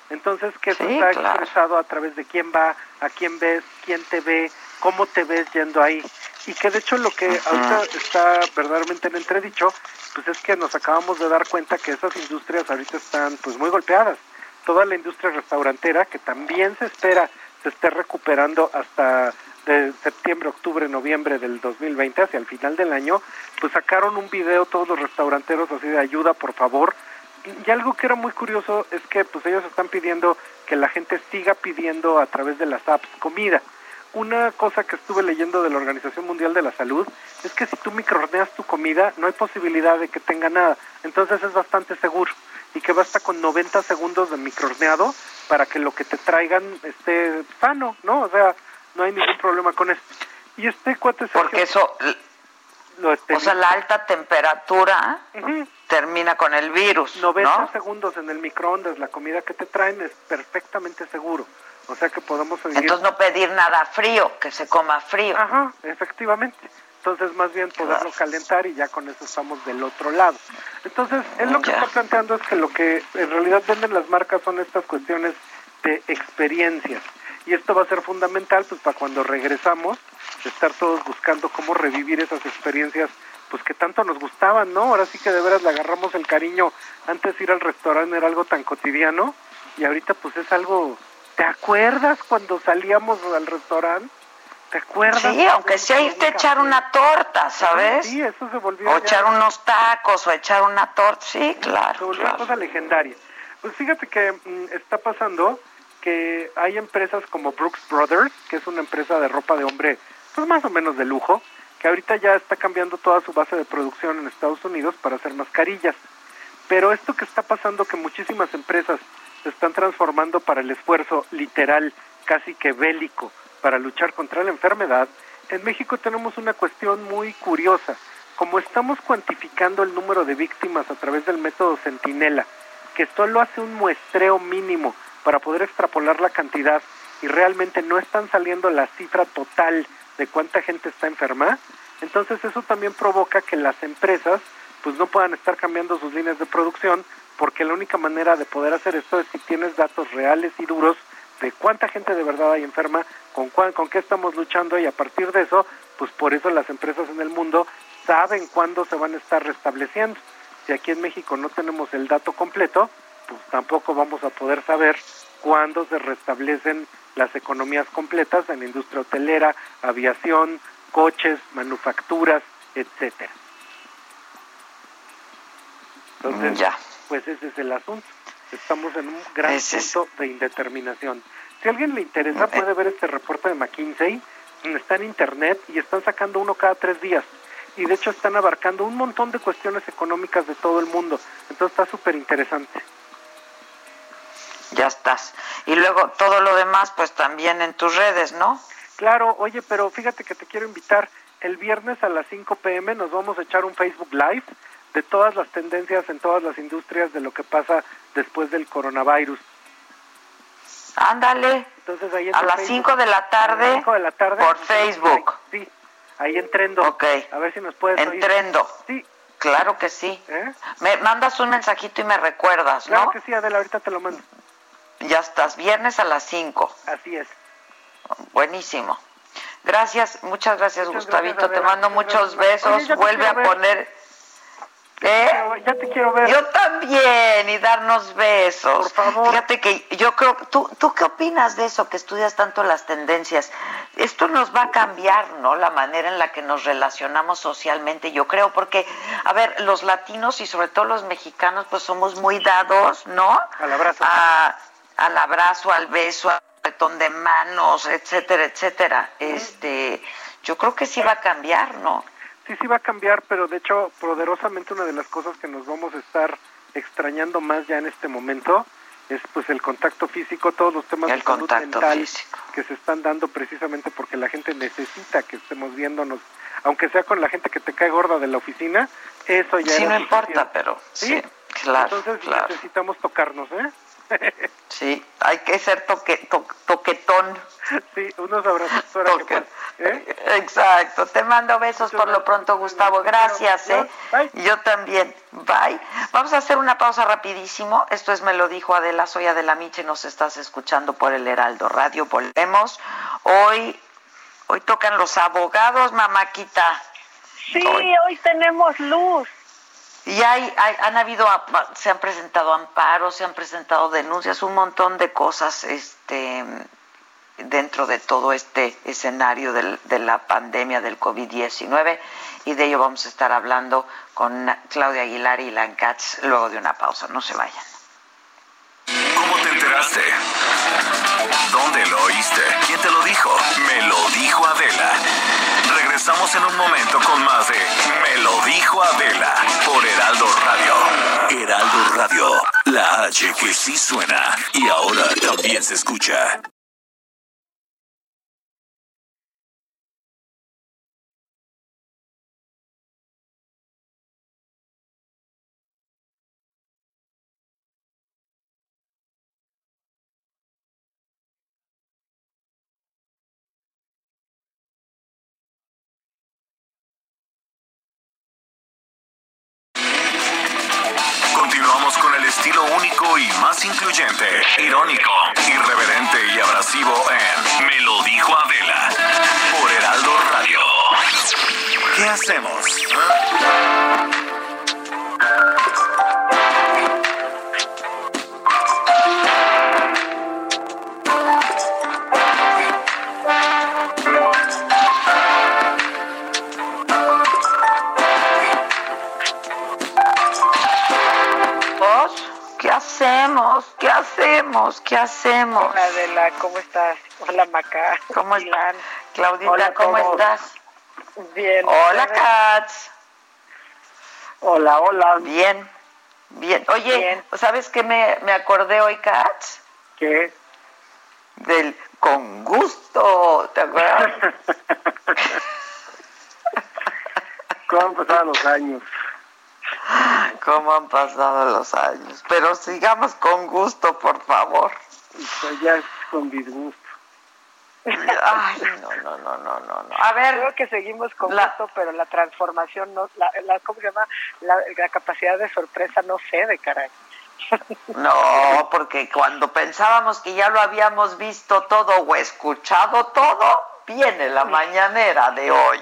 Entonces, que eso está expresado a través de quién va, a quién ves, quién te ve, cómo te ves yendo ahí. Y que de hecho lo que ahorita está verdaderamente en entredicho pues es que nos acabamos de dar cuenta que esas industrias ahorita están pues muy golpeadas. Toda la industria restaurantera que también se espera se esté recuperando hasta de septiembre, octubre, noviembre del 2020, hacia el final del año, pues sacaron un video todos los restauranteros así de ayuda, por favor. Y algo que era muy curioso es que pues ellos están pidiendo que la gente siga pidiendo a través de las apps comida una cosa que estuve leyendo de la Organización Mundial de la Salud es que si tú microordenas tu comida no hay posibilidad de que tenga nada, entonces es bastante seguro y que basta con 90 segundos de microordeado para que lo que te traigan esté sano, ¿no? O sea, no hay ningún problema con esto. Y este cuate Porque eso o sea, la alta temperatura termina con el virus, 90 segundos en el microondas la comida que te traen es perfectamente seguro. O sea que podemos Entonces no pedir nada frío, que se coma frío. Ajá, efectivamente. Entonces más bien poderlo calentar y ya con eso estamos del otro lado. Entonces, él lo que está planteando es que lo que en realidad venden las marcas son estas cuestiones de experiencias. Y esto va a ser fundamental pues para cuando regresamos, estar todos buscando cómo revivir esas experiencias pues que tanto nos gustaban, ¿no? Ahora sí que de veras le agarramos el cariño. Antes ir al restaurante era algo tan cotidiano y ahorita pues es algo ¿Te acuerdas cuando salíamos al restaurante? ¿Te acuerdas? Sí, aunque sea irte a echar una torta, ¿sabes? Sí, eso se volvió. O echar unos tacos, o echar una torta, sí, claro. Se volvió una cosa legendaria. Pues fíjate que mm, está pasando que hay empresas como Brooks Brothers, que es una empresa de ropa de hombre, pues más o menos de lujo, que ahorita ya está cambiando toda su base de producción en Estados Unidos para hacer mascarillas. Pero esto que está pasando, que muchísimas empresas se están transformando para el esfuerzo literal, casi que bélico, para luchar contra la enfermedad, en México tenemos una cuestión muy curiosa. Como estamos cuantificando el número de víctimas a través del método Centinela, que solo hace un muestreo mínimo para poder extrapolar la cantidad y realmente no están saliendo la cifra total de cuánta gente está enferma, entonces eso también provoca que las empresas pues no puedan estar cambiando sus líneas de producción porque la única manera de poder hacer esto es si tienes datos reales y duros de cuánta gente de verdad hay enferma, con, con qué estamos luchando y a partir de eso, pues por eso las empresas en el mundo saben cuándo se van a estar restableciendo. Si aquí en México no tenemos el dato completo, pues tampoco vamos a poder saber cuando se restablecen las economías completas en la industria hotelera, aviación, coches, manufacturas, etcétera. Entonces, ya. pues ese es el asunto. Estamos en un gran punto de indeterminación. Si a alguien le interesa, puede ver este reporte de McKinsey, está en internet y están sacando uno cada tres días. Y de hecho están abarcando un montón de cuestiones económicas de todo el mundo. Entonces está súper interesante. Ya estás. Y luego todo lo demás, pues también en tus redes, ¿no? Claro, oye, pero fíjate que te quiero invitar. El viernes a las 5 pm nos vamos a echar un Facebook Live de todas las tendencias en todas las industrias de lo que pasa después del coronavirus. Ándale. Entonces ahí a las 5 de la tarde. de la tarde. Por Facebook. Sí, ahí en Trendo. Ok. A ver si nos puedes En Trendo. Sí. Claro que sí. ¿Eh? Me mandas un mensajito y me recuerdas, ¿no? Claro que sí, Adela, ahorita te lo mando. Ya estás, viernes a las 5. Así es. Buenísimo. Gracias, muchas gracias, Gustavito. te mando muchos besos. Vuelve a poner ¿Eh? Ya te quiero ver. Yo también, y darnos besos. Por favor. Fíjate que yo creo, ¿tú, ¿tú qué opinas de eso, que estudias tanto las tendencias? Esto nos va a cambiar, ¿no? La manera en la que nos relacionamos socialmente, yo creo, porque, a ver, los latinos y sobre todo los mexicanos, pues somos muy dados, ¿no? Al abrazo. Al abrazo, al beso, al apretón de manos, etcétera, etcétera. Este, yo creo que sí va a cambiar, ¿no? sí, sí va a cambiar, pero de hecho, poderosamente una de las cosas que nos vamos a estar extrañando más ya en este momento es pues el contacto físico, todos los temas de salud mental que se están dando precisamente porque la gente necesita que estemos viéndonos, aunque sea con la gente que te cae gorda de la oficina, eso ya sí no importa, pero sí, claro, entonces necesitamos tocarnos, ¿eh? Sí, hay que ser toque, toquetón. Sí, unos abrazos para ¿eh? Exacto. Te mando besos por lo pronto, Gustavo. Gracias, ¿eh? Yo también. Bye. Vamos a hacer una pausa rapidísimo. Esto es Me lo dijo Adela. Soy Adela Miche. Nos estás escuchando por el Heraldo Radio. Volvemos. Hoy, hoy tocan los abogados, mamáquita. Sí, hoy tenemos luz. Y hay, han habido, se han presentado amparos, se han presentado denuncias, un montón de cosas este, dentro de todo este escenario de la pandemia del COVID-19 y de ello vamos a estar hablando con Claudia Aguilar y Lancats luego de una pausa. No se vayan. ¿Cómo te enteraste? ¿Dónde lo oíste? ¿Quién te lo dijo? Me lo dijo Adela. Regresamos en un momento con más de Me lo dijo Adela por Heraldo Radio. Heraldo Radio, la H que sí suena y ahora también se escucha. Incluyente, irónico, irreverente y abrasivo en Me lo dijo Adela por Heraldo Radio. ¿Qué hacemos? Hacemos? ¿Qué hacemos? ¿Qué hacemos? Hola Adela, ¿cómo estás? Hola Maca. ¿Cómo estás? Claudita, ¿cómo estás? Bien. Hola Katz. Hola, hola. Bien, bien. Oye, ¿sabes qué me, me acordé hoy, Katz? ¿Qué? Del con gusto, ¿te acuerdas? [LAUGHS] ¿Cómo han pasado los años? Cómo han pasado los años. Pero sigamos con gusto, por favor. Pues ya es con disgusto. Ay, no, no, no, no, no, A ver. Creo que seguimos con gusto, pero la transformación, no, la, la, ¿cómo se llama? La, la capacidad de sorpresa no sé de caray. [LAUGHS] No, porque cuando pensábamos que ya lo habíamos visto todo o escuchado todo, viene la mañanera de hoy.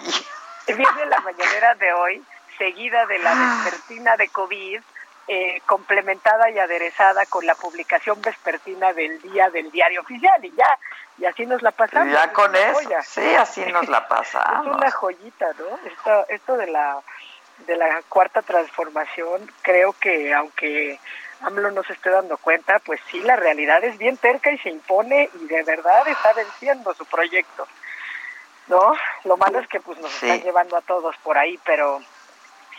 Viene la mañanera de hoy seguida de la despertina de COVID, eh, complementada y aderezada con la publicación vespertina del día del diario oficial y ya, y así nos la pasamos. Ya con eso, sí, así nos la [LAUGHS] pasamos. es una joyita, ¿no? Esto, esto de la de la cuarta transformación, creo que aunque AMLO no se esté dando cuenta, pues sí, la realidad es bien terca y se impone y de verdad está venciendo su proyecto. ¿No? Lo malo es que pues nos están llevando a todos por ahí, pero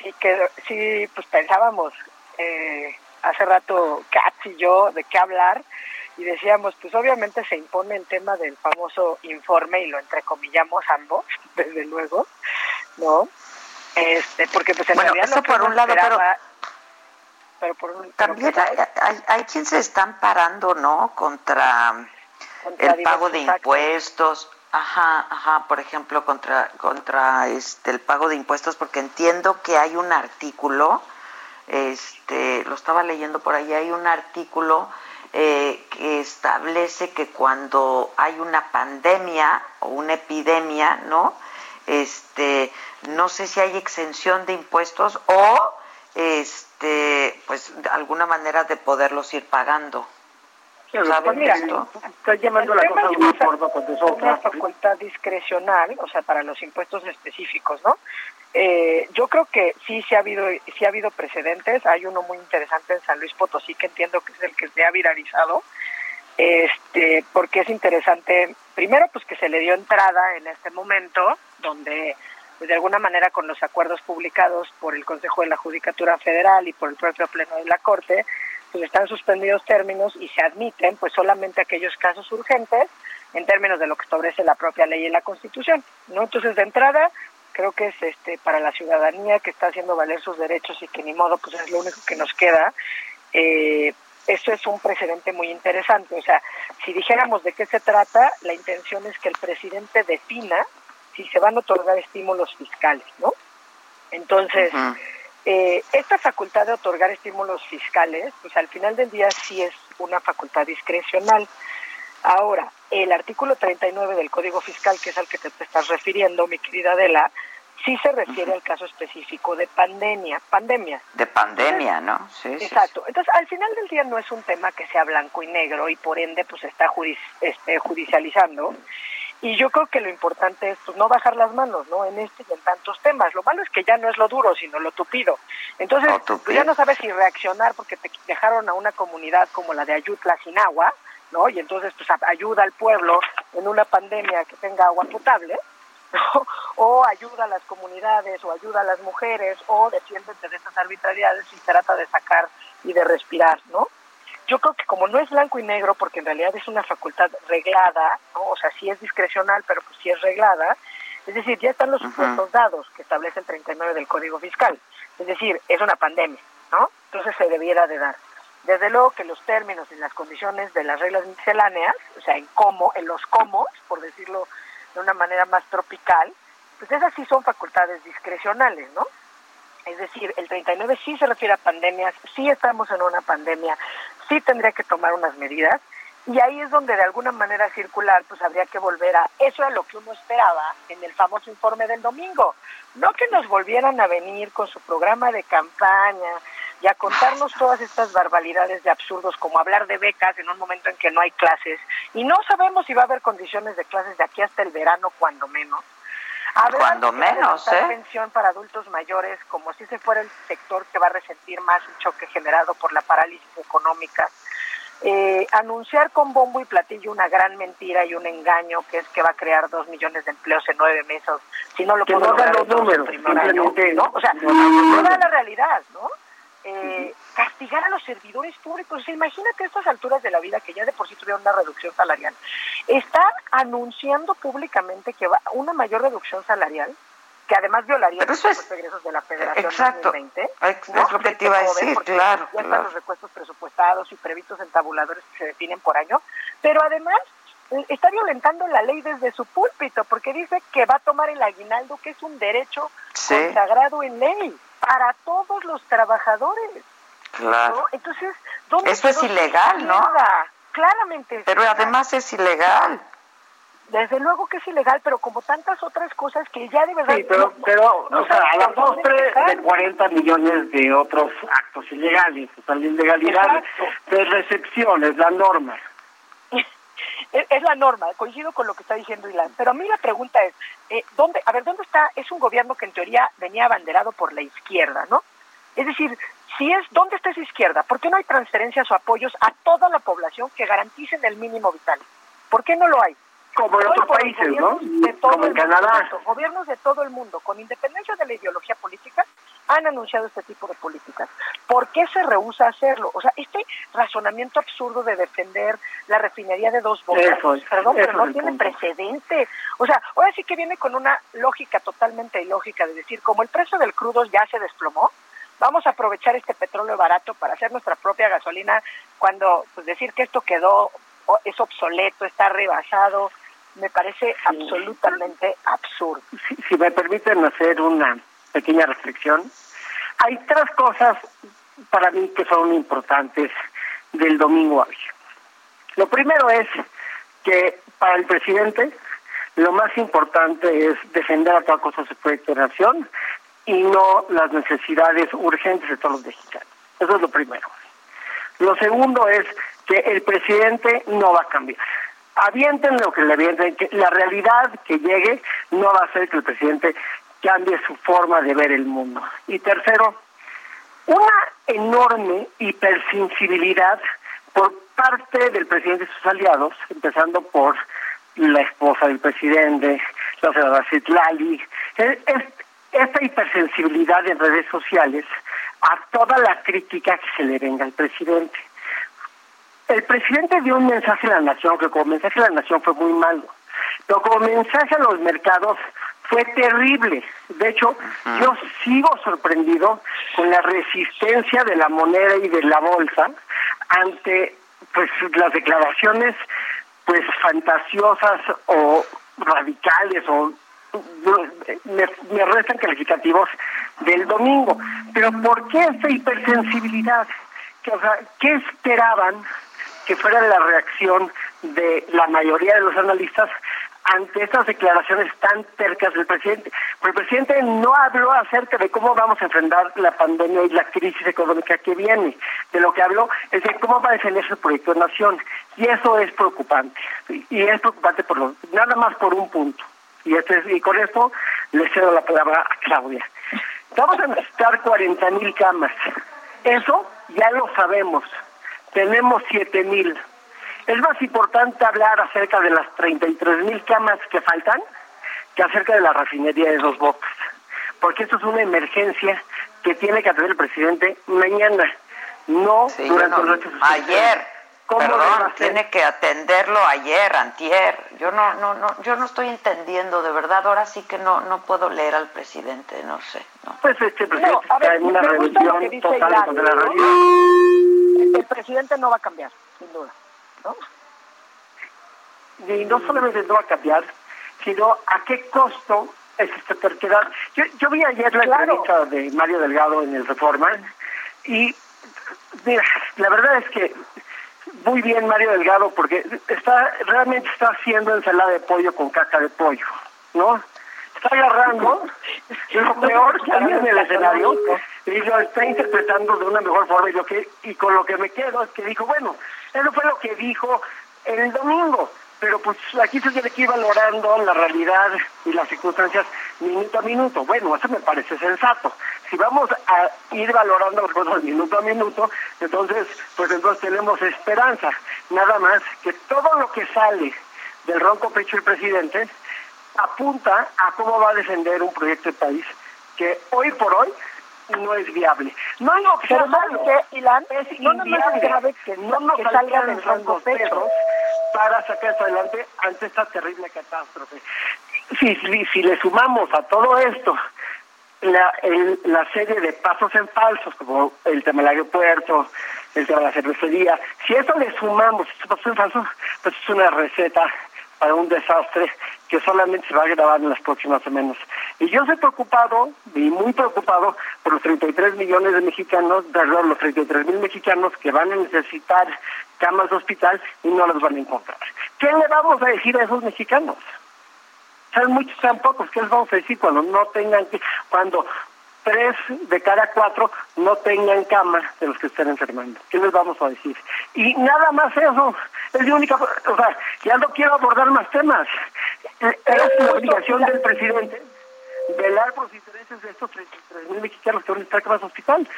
sí que sí pues pensábamos eh, hace rato Katz y yo de qué hablar y decíamos pues obviamente se impone el tema del famoso informe y lo entrecomillamos ambos [LAUGHS] desde luego no este porque pues en realidad eso por un lado pero también hay, hay, quien se están parando no contra, el pago de impuestos Ajá, ajá, por ejemplo, contra contra este el pago de impuestos porque entiendo que hay un artículo este lo estaba leyendo por ahí, hay un artículo eh, que establece que cuando hay una pandemia o una epidemia, ¿no? Este, no sé si hay exención de impuestos o este, pues alguna manera de poderlos ir pagando. Pues mira, está llamando la cosa de una forma cuando es otra. facultad discrecional, o sea, para los impuestos específicos, ¿no? Eh, yo creo que sí, sí ha habido, sí ha habido precedentes. Hay uno muy interesante en San Luis Potosí que entiendo que es el que se ha viralizado, este, porque es interesante. Primero, pues que se le dio entrada en este momento, donde pues de alguna manera con los acuerdos publicados por el Consejo de la Judicatura Federal y por el propio Pleno de la Corte, están suspendidos términos y se admiten pues solamente aquellos casos urgentes en términos de lo que establece la propia ley y la Constitución, ¿no? Entonces, de entrada, creo que es este para la ciudadanía que está haciendo valer sus derechos y que ni modo, pues es lo único que nos queda. Eh, eso es un precedente muy interesante. O sea, si dijéramos de qué se trata, la intención es que el presidente defina si se van a otorgar estímulos fiscales, ¿no? Entonces, eh, esta facultad de otorgar estímulos fiscales, pues al final del día sí es una facultad discrecional. Ahora, el artículo 39 del Código Fiscal, que es al que te, estás refiriendo, mi querida Adela, sí se refiere al caso específico de pandemia, pandemia. De pandemia, ¿no? Sí, Exacto. Entonces, al final del día no es un tema que sea blanco y negro y por ende pues está este, judicializando. Y yo creo que lo importante es pues, no bajar las manos, ¿no? En este y en tantos temas. Lo malo es que ya no es lo duro, sino lo tupido. Entonces, pues, ya no sabes si reaccionar porque te dejaron a una comunidad como la de Ayutla sin agua, ¿no? Y entonces, pues ayuda al pueblo en una pandemia que tenga agua potable, ¿no? [LAUGHS] o ayuda a las comunidades, o ayuda a las mujeres, o defiéndete de esas arbitrariedades y trata de sacar y de respirar, ¿no? Yo creo que como no es blanco y negro, porque en realidad es una facultad reglada, ¿no? o sea, sí es discrecional, pero pues sí es reglada, es decir, ya están los supuestos dados que establece el 39 del Código Fiscal, es decir, es una pandemia, ¿no? Entonces se debiera de dar. Desde luego que los términos y las condiciones de las reglas misceláneas, o sea, en cómo, en los cómo, por decirlo de una manera más tropical, pues esas sí son facultades discrecionales, ¿no? Es decir, el 39 sí se refiere a pandemias, sí estamos en una pandemia, sí tendría que tomar unas medidas y ahí es donde de alguna manera circular pues habría que volver a eso a lo que uno esperaba en el famoso informe del domingo. No que nos volvieran a venir con su programa de campaña y a contarnos todas estas barbaridades de absurdos como hablar de becas en un momento en que no hay clases y no sabemos si va a haber condiciones de clases de aquí hasta el verano cuando menos cuando menos, ¿eh? pensión para adultos mayores, como si se fuera el sector que va a resentir más el choque generado por la parálisis económica. Eh, anunciar con bombo y platillo una gran mentira y un engaño que es que va a crear dos millones de empleos en nueve meses si no lo puedo lograr los números, ¿no? O sea, no da la realidad, ¿no? Eh, castigar a los servidores públicos. imagínate a estas alturas de la vida que ya de por sí tuvieron una reducción salarial. Está anunciando públicamente que va una mayor reducción salarial que además violaría los egresos de la Federación exacto, 2020. Es lo que te iba a decir, claro. Ya están los recuestos presupuestados y previstos en tabuladores que se definen por año, pero además eh, está violentando la ley desde su púlpito porque dice que va a tomar el aguinaldo, que es un derecho consagrado en ley para todos los trabajadores. Claro. Entonces, Eso es ilegal, ¿no? Claramente. Pero además es ilegal. Desde luego que es ilegal, pero como tantas otras cosas que ya de verdad... Sí, pero, pero o sea, a la postre de 40 millones de otros actos ilegales, o sea, la ilegalidad de recepción es la norma. [LAUGHS] es, la norma, coincido con lo que está diciendo Ilan, pero a mí la pregunta es, eh, ¿dónde, a ver, ¿dónde está? Es un gobierno que en teoría venía abanderado por la izquierda, ¿no? Es decir, si es, ¿dónde está esa izquierda? ¿Por qué no hay transferencias o apoyos a toda la población que garanticen el mínimo vital? ¿Por qué no lo hay? Como en otros países, ¿no? Como en Canadá. gobiernos de todo el mundo, con independencia de la ideología política, han anunciado este tipo de políticas. ¿Por qué se rehúsa a hacerlo? O sea, este razonamiento absurdo de defender la refinería de dos bocas, perdón, pero no tiene precedente. O sea, ahora sí que viene con una lógica totalmente ilógica de decir, como el precio del crudo ya se desplomó, vamos a aprovechar este petróleo barato para hacer nuestra propia gasolina cuando pues decir que esto quedó es obsoleto, está rebasado, me parece absolutamente absurdo. Si, me permiten hacer una pequeña reflexión, hay tres cosas para mí que son importantes del domingo hoy. Lo primero es que para el presidente lo más importante es defender a toda cosa su proyecto de nación y no las necesidades urgentes de todos los mexicanos. Eso es lo primero. Lo segundo es que el presidente no va a cambiar avienten lo que le avienten, que la realidad que llegue no va a hacer que el presidente cambie su forma de ver el mundo. Y tercero, una enorme hipersensibilidad por parte del presidente y sus aliados, empezando por la esposa del presidente, la senadora Citlali, esta hipersensibilidad en redes sociales a toda la crítica que se le venga al presidente. El presidente dio un mensaje a la nación que como mensaje a la nación fue muy malo, pero como mensaje a los mercados fue terrible. De hecho, yo sigo sorprendido con la resistencia de la moneda y de la bolsa ante pues las declaraciones pues fantasiosas o radicales o me, restan calificativos del domingo. Pero ¿por qué esta hipersensibilidad? O sea, ¿Qué esperaban que fuera la reacción de la mayoría de los analistas ante estas declaraciones tan tercas del presidente. Pues el presidente no habló acerca de cómo vamos a enfrentar la pandemia y la crisis económica que viene. De lo que habló es de cómo va a defender su proyecto de nación. Y eso es preocupante. Y es preocupante por lo, nada más por un punto. Y, este y con esto le cedo la palabra a Claudia. Vamos a necesitar 40 mil camas. Eso ya lo sabemos tenemos siete mil. Es más importante hablar acerca de las 33 mil camas que faltan que acerca de la refinería de dos bocas, porque esto es una emergencia que tiene que atender el presidente mañana, no durante no, Ayer. ¿Cómo Perdón, tiene que atenderlo ayer, antier. Yo no, no, no, yo no estoy entendiendo de verdad. Ahora sí que no, no puedo leer al presidente, no sé. No. Pues este presidente está en una revolución total contra la realidad el presidente no va a cambiar, sin duda. ¿no? Y no solamente no va a cambiar, sino a qué costo es esta terquedad. Yo, yo vi ayer la entrevista de Mario Delgado en el Reforma y mira, la verdad es que muy bien Mario Delgado porque está realmente está haciendo ensalada de pollo con caca de pollo, ¿no? Está agarrando lo peor que había en el escenario y lo está interpretando de una mejor forma y lo que y con lo que me quedo es que dijo bueno eso fue lo que dijo el domingo pero pues aquí se tiene que ir valorando la realidad y las circunstancias minuto a minuto. Bueno eso me parece sensato. Si vamos a ir valorando las cosas minuto a minuto entonces pues entonces tenemos esperanza. Nada más que todo lo que sale del ronco pecho del presidente apunta a cómo va a defender un proyecto de país que hoy por hoy no es viable. No digo que sea malo, que, Ilan, es no. No grave que no nos que salga rango perros para sacar esto adelante ante esta terrible catástrofe. Si, si, si le sumamos a todo esto la, el, la serie de pasos en falsos, como el tema del aeropuerto, el tema de la cervecería, si esto le sumamos estos pasos en falsos, pues es una receta para un desastre que solamente se va a grabar en las próximas semanas. Y yo estoy preocupado, y muy preocupado, por los 33 millones de mexicanos, perdón, los 33 mil mexicanos que van a necesitar camas de hospital y no las van a encontrar. ¿Qué le vamos a decir a esos mexicanos? Sean muchos, sean pocos, ¿qué les vamos a decir cuando no tengan que, cuando tres de cada cuatro no tengan cama de los que estén enfermando. ¿Qué les vamos a decir? Y nada más eso, es la única, o sea, ya no quiero abordar más temas. Eh, es la obligación del presidente velar por los intereses de estos 33 mil mexicanos que van a estar en hospital.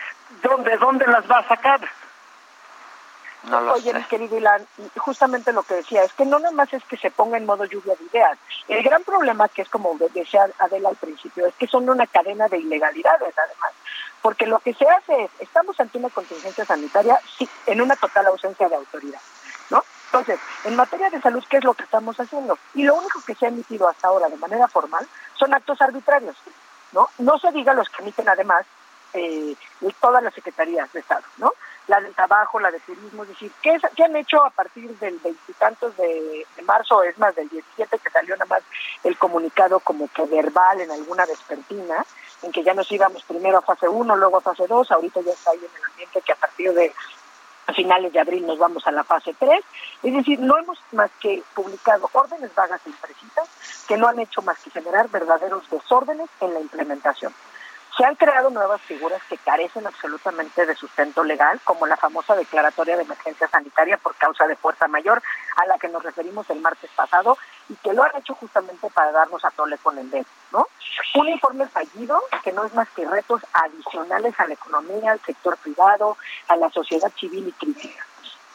¿Dónde, ¿Dónde las va a sacar? Oye, mi querido Ilan, justamente lo que decía, es que no nada más es que se ponga en modo lluvia de ideas. El gran problema, que es como decía Adela al principio, es que son una cadena de ilegalidades, además. Porque lo que se hace es, estamos ante una contingencia sanitaria, sí, en una total ausencia de autoridad, ¿no? Entonces, en materia de salud, ¿qué es lo que estamos haciendo? Y lo único que se ha emitido hasta ahora de manera formal son actos arbitrarios, ¿no? No se diga los que emiten además eh, todas las secretarías de Estado, ¿no? La del trabajo, la de turismo, es decir, ¿qué, qué han hecho a partir del veintitantos de, marzo, es más del 17 que salió nada más el comunicado como que verbal en alguna vespertina, en que ya nos íbamos primero a fase 1, luego a fase 2, ahorita ya está ahí en el ambiente que a partir de finales de abril nos vamos a la fase 3, es decir, no hemos más que publicado órdenes vagas e imprecisas que no han hecho más que generar verdaderos desórdenes en la implementación. Se han creado nuevas figuras que carecen absolutamente de sustento legal, como la famosa declaratoria de emergencia sanitaria por causa de fuerza mayor, a la que nos referimos el martes pasado, y que lo han hecho justamente para darnos a tole con el dedo, ¿no? Un informe fallido que no es más que retos adicionales a la economía, al sector privado, a la sociedad civil y crítica.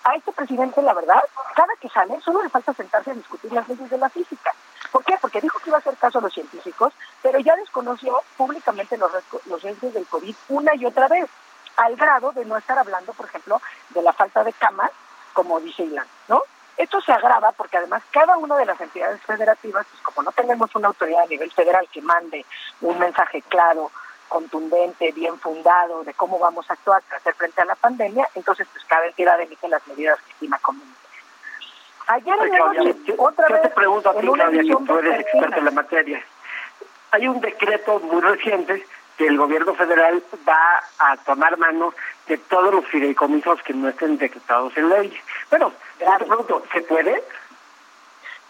A este presidente, la verdad, cada que sale, solo le falta sentarse a discutir las leyes de la física. ¿Por qué? Porque dijo que iba a hacer caso a los científicos, pero ya desconoció públicamente los, los riesgos del COVID una y otra vez, al grado de no estar hablando, por ejemplo, de la falta de camas, como dice Ilan, ¿no? Esto se agrava porque además cada una de las entidades federativas, pues como no tenemos una autoridad a nivel federal que mande un mensaje claro, contundente, bien fundado de cómo vamos a actuar para hacer frente a la pandemia, entonces pues cada entidad emite las medidas que estima convenientes. Ayer en la noche, otra yo vez, te pregunto a ti, Claudia, que tú eres experta en la materia. Hay un decreto muy reciente que el gobierno federal va a tomar mano de todos los fideicomisos que no estén decretados en ley. Bueno, yo te pregunto, ¿se puede?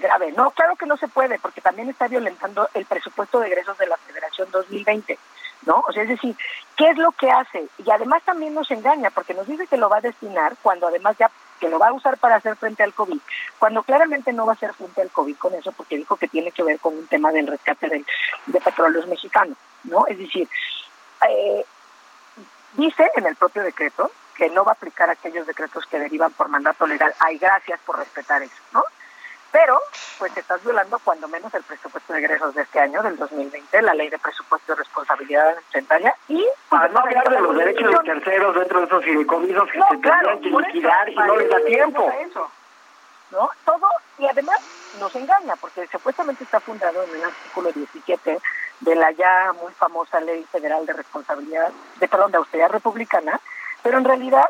grave. No, claro que no se puede, porque también está violentando el presupuesto de egresos de la Federación 2020, ¿no? O sea, es decir, ¿qué es lo que hace? Y además también nos engaña, porque nos dice que lo va a destinar cuando además ya que lo va a usar para hacer frente al COVID, cuando claramente no va a hacer frente al COVID con eso, porque dijo que tiene que ver con un tema del rescate del, de petróleos mexicanos, ¿no? Es decir, eh, dice en el propio decreto que no va a aplicar aquellos decretos que derivan por mandato legal. Ay, gracias por respetar eso, ¿no? Pero, pues estás violando cuando menos el presupuesto de egresos de este año, del 2020, la ley de presupuesto de responsabilidad tributaria y... Para no hablar de los derechos de terceros dentro de esos fideicomisos que No, se claro, que por eso, liquidar y no les da tiempo. eso, ¿no? Todo, y además nos engaña, porque supuestamente está fundado en el artículo 17 de la ya muy famosa Ley Federal de Responsabilidad, de perdón, de Austeridad Republicana, pero en realidad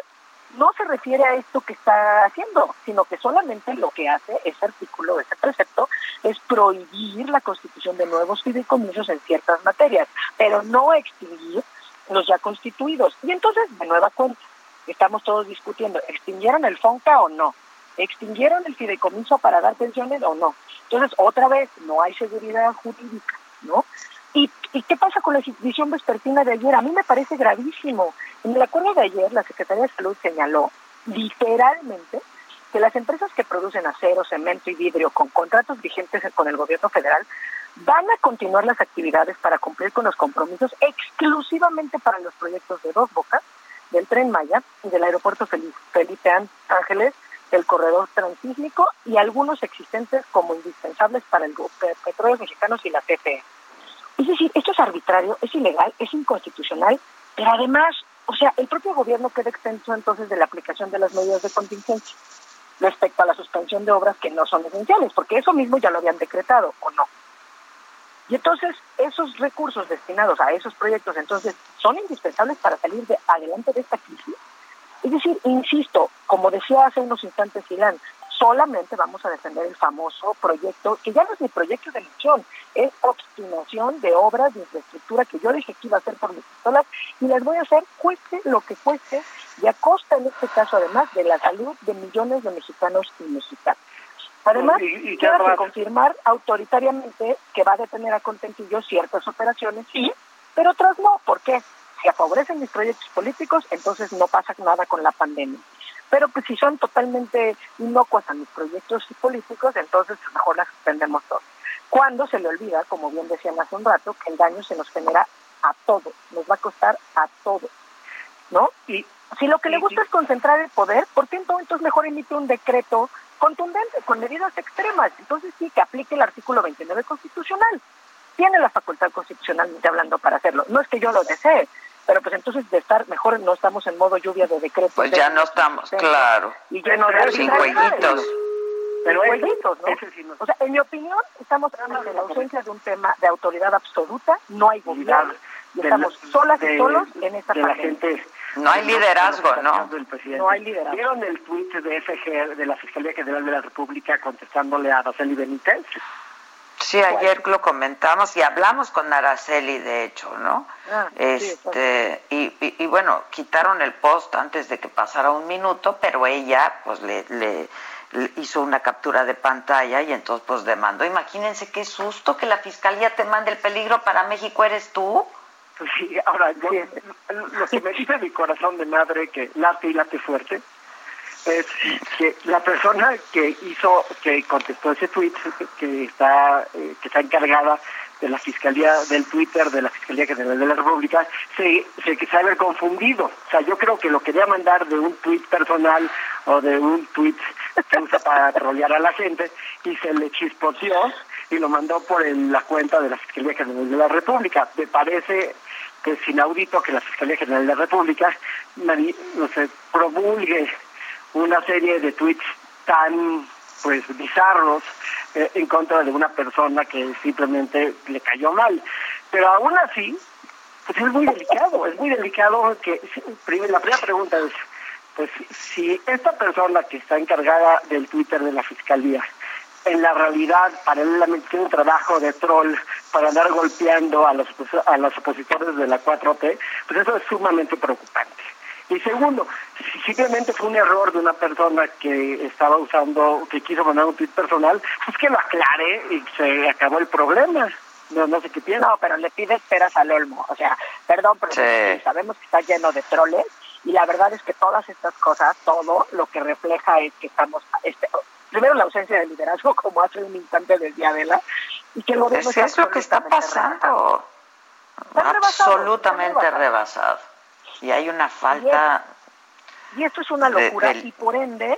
no se refiere a esto que está haciendo, sino que solamente lo que hace ese artículo, ese precepto, es prohibir la constitución de nuevos fideicomisos en ciertas materias, pero no extinguir los ya constituidos. Y entonces, de nueva cuenta, estamos todos discutiendo, ¿extinguieron el FONCA o no? ¿Extinguieron el fideicomiso para dar pensiones o no? Entonces, otra vez, no hay seguridad jurídica, ¿no? ¿Y, ¿Y qué pasa con la visión vespertina de ayer? A mí me parece gravísimo. En el acuerdo de ayer, la Secretaría de Salud señaló literalmente que las empresas que producen acero, cemento y vidrio con contratos vigentes con el gobierno federal van a continuar las actividades para cumplir con los compromisos exclusivamente para los proyectos de Dos Bocas, del Tren Maya y del Aeropuerto Felipe, Ángeles, el corredor transísmico y algunos existentes como indispensables para el petróleos mexicanos y la CFE. Es decir, esto es arbitrario, es ilegal, es inconstitucional, pero además, o sea, el propio gobierno queda extenso entonces de la aplicación de las medidas de contingencia respecto a la suspensión de obras que no son esenciales, porque eso mismo ya lo habían decretado, ¿o no? Y entonces esos recursos destinados a esos proyectos, entonces, son indispensables para salir de adelante de esta crisis. Es decir, insisto, como decía hace unos instantes Silán, solamente vamos a defender el famoso proyecto, que ya no es mi proyecto de elección, es obstinación de obras de infraestructura que yo dije que iba a hacer por mis pistolas y las voy a hacer cueste lo que cueste y a costa en este caso además de la salud de millones de mexicanos y mexicanas. Además, y, quiero confirmar autoritariamente que va a detener a Contentillo ciertas operaciones, sí, pero otras no. ¿Por qué? Si favorecen mis proyectos políticos, entonces no pasa nada con la pandemia. Pero pues si son totalmente inocuas a mis proyectos políticos, entonces mejor las suspendemos todos. Cuando se le olvida, como bien decían hace un rato, que el daño se nos genera a todos, nos va a costar a todos, ¿no? Y si lo que le gusta es concentrar el poder, ¿por qué entonces mejor emite un decreto contundente, con medidas extremas. Entonces sí, que aplique el artículo 29 constitucional. Tiene la facultad constitucionalmente hablando para hacerlo. No es que yo lo desee, pero pues entonces de estar mejor no estamos en modo lluvia de decretos. Pues ya no estamos, claro. Y lleno de sin jueguitos. Pero jueguitos, ¿no? O sea, en mi opinión, estamos hablando de la ausencia de un tema de autoridad absoluta, no hay gobierno, y estamos solas y solos en esta gente no hay liderazgo, ¿no? No hay liderazgo. ¿Vieron el tweet de FG, de la Fiscalía General de la República, contestándole a Araceli Benítez? Sí, ayer lo comentamos y hablamos con Araceli, de hecho, ¿no? Ah, este y, y, bueno, quitaron el post antes de que pasara un minuto, pero ella, pues, le, le, hizo una captura de pantalla y entonces, pues, demandó. Imagínense qué susto que la fiscalía te mande el peligro para México, ¿eres tú? Sí, ahora, lo que me dice mi corazón de madre que late y late fuerte es que la persona que hizo, que contestó ese tweet, que está, eh, que está encargada de la Fiscalía del Twitter, de la Fiscalía General de la República, se, se haber confundido. O sea, yo creo que lo quería mandar de un tweet personal o de un tweet que usa para trolear a la gente y se le chispoteó y lo mandó por la cuenta de la Fiscalía General de la República. Me parece que es inaudito que la Fiscalía General de la República no sé, promulgue una serie de tweets tan pues bizarros eh, en contra de una persona que simplemente le cayó mal. Pero aún así, pues es muy delicado, es muy delicado que la primera pregunta es, pues si esta persona que está encargada del Twitter de la Fiscalía en la realidad paralelamente tiene un trabajo de troll para andar golpeando a los, a los opositores de la 4T, pues eso es sumamente preocupante. Y segundo, si simplemente fue un error de una persona que estaba usando, que quiso mandar un tweet personal, pues que lo aclare y se acabó el problema. No, no sé qué piensa. No, pero le pide esperas al olmo. O sea, perdón, pero sabemos que está lleno de troles y la verdad es que todas estas cosas, todo lo que refleja es que estamos, este, primero la ausencia de liderazgo, [LAUGHS] como hace un instante del día de la, y que lo es eso lo que está pasando. absolutamente rebasado. Y hay una falta. Y, esto es una locura, y por ende,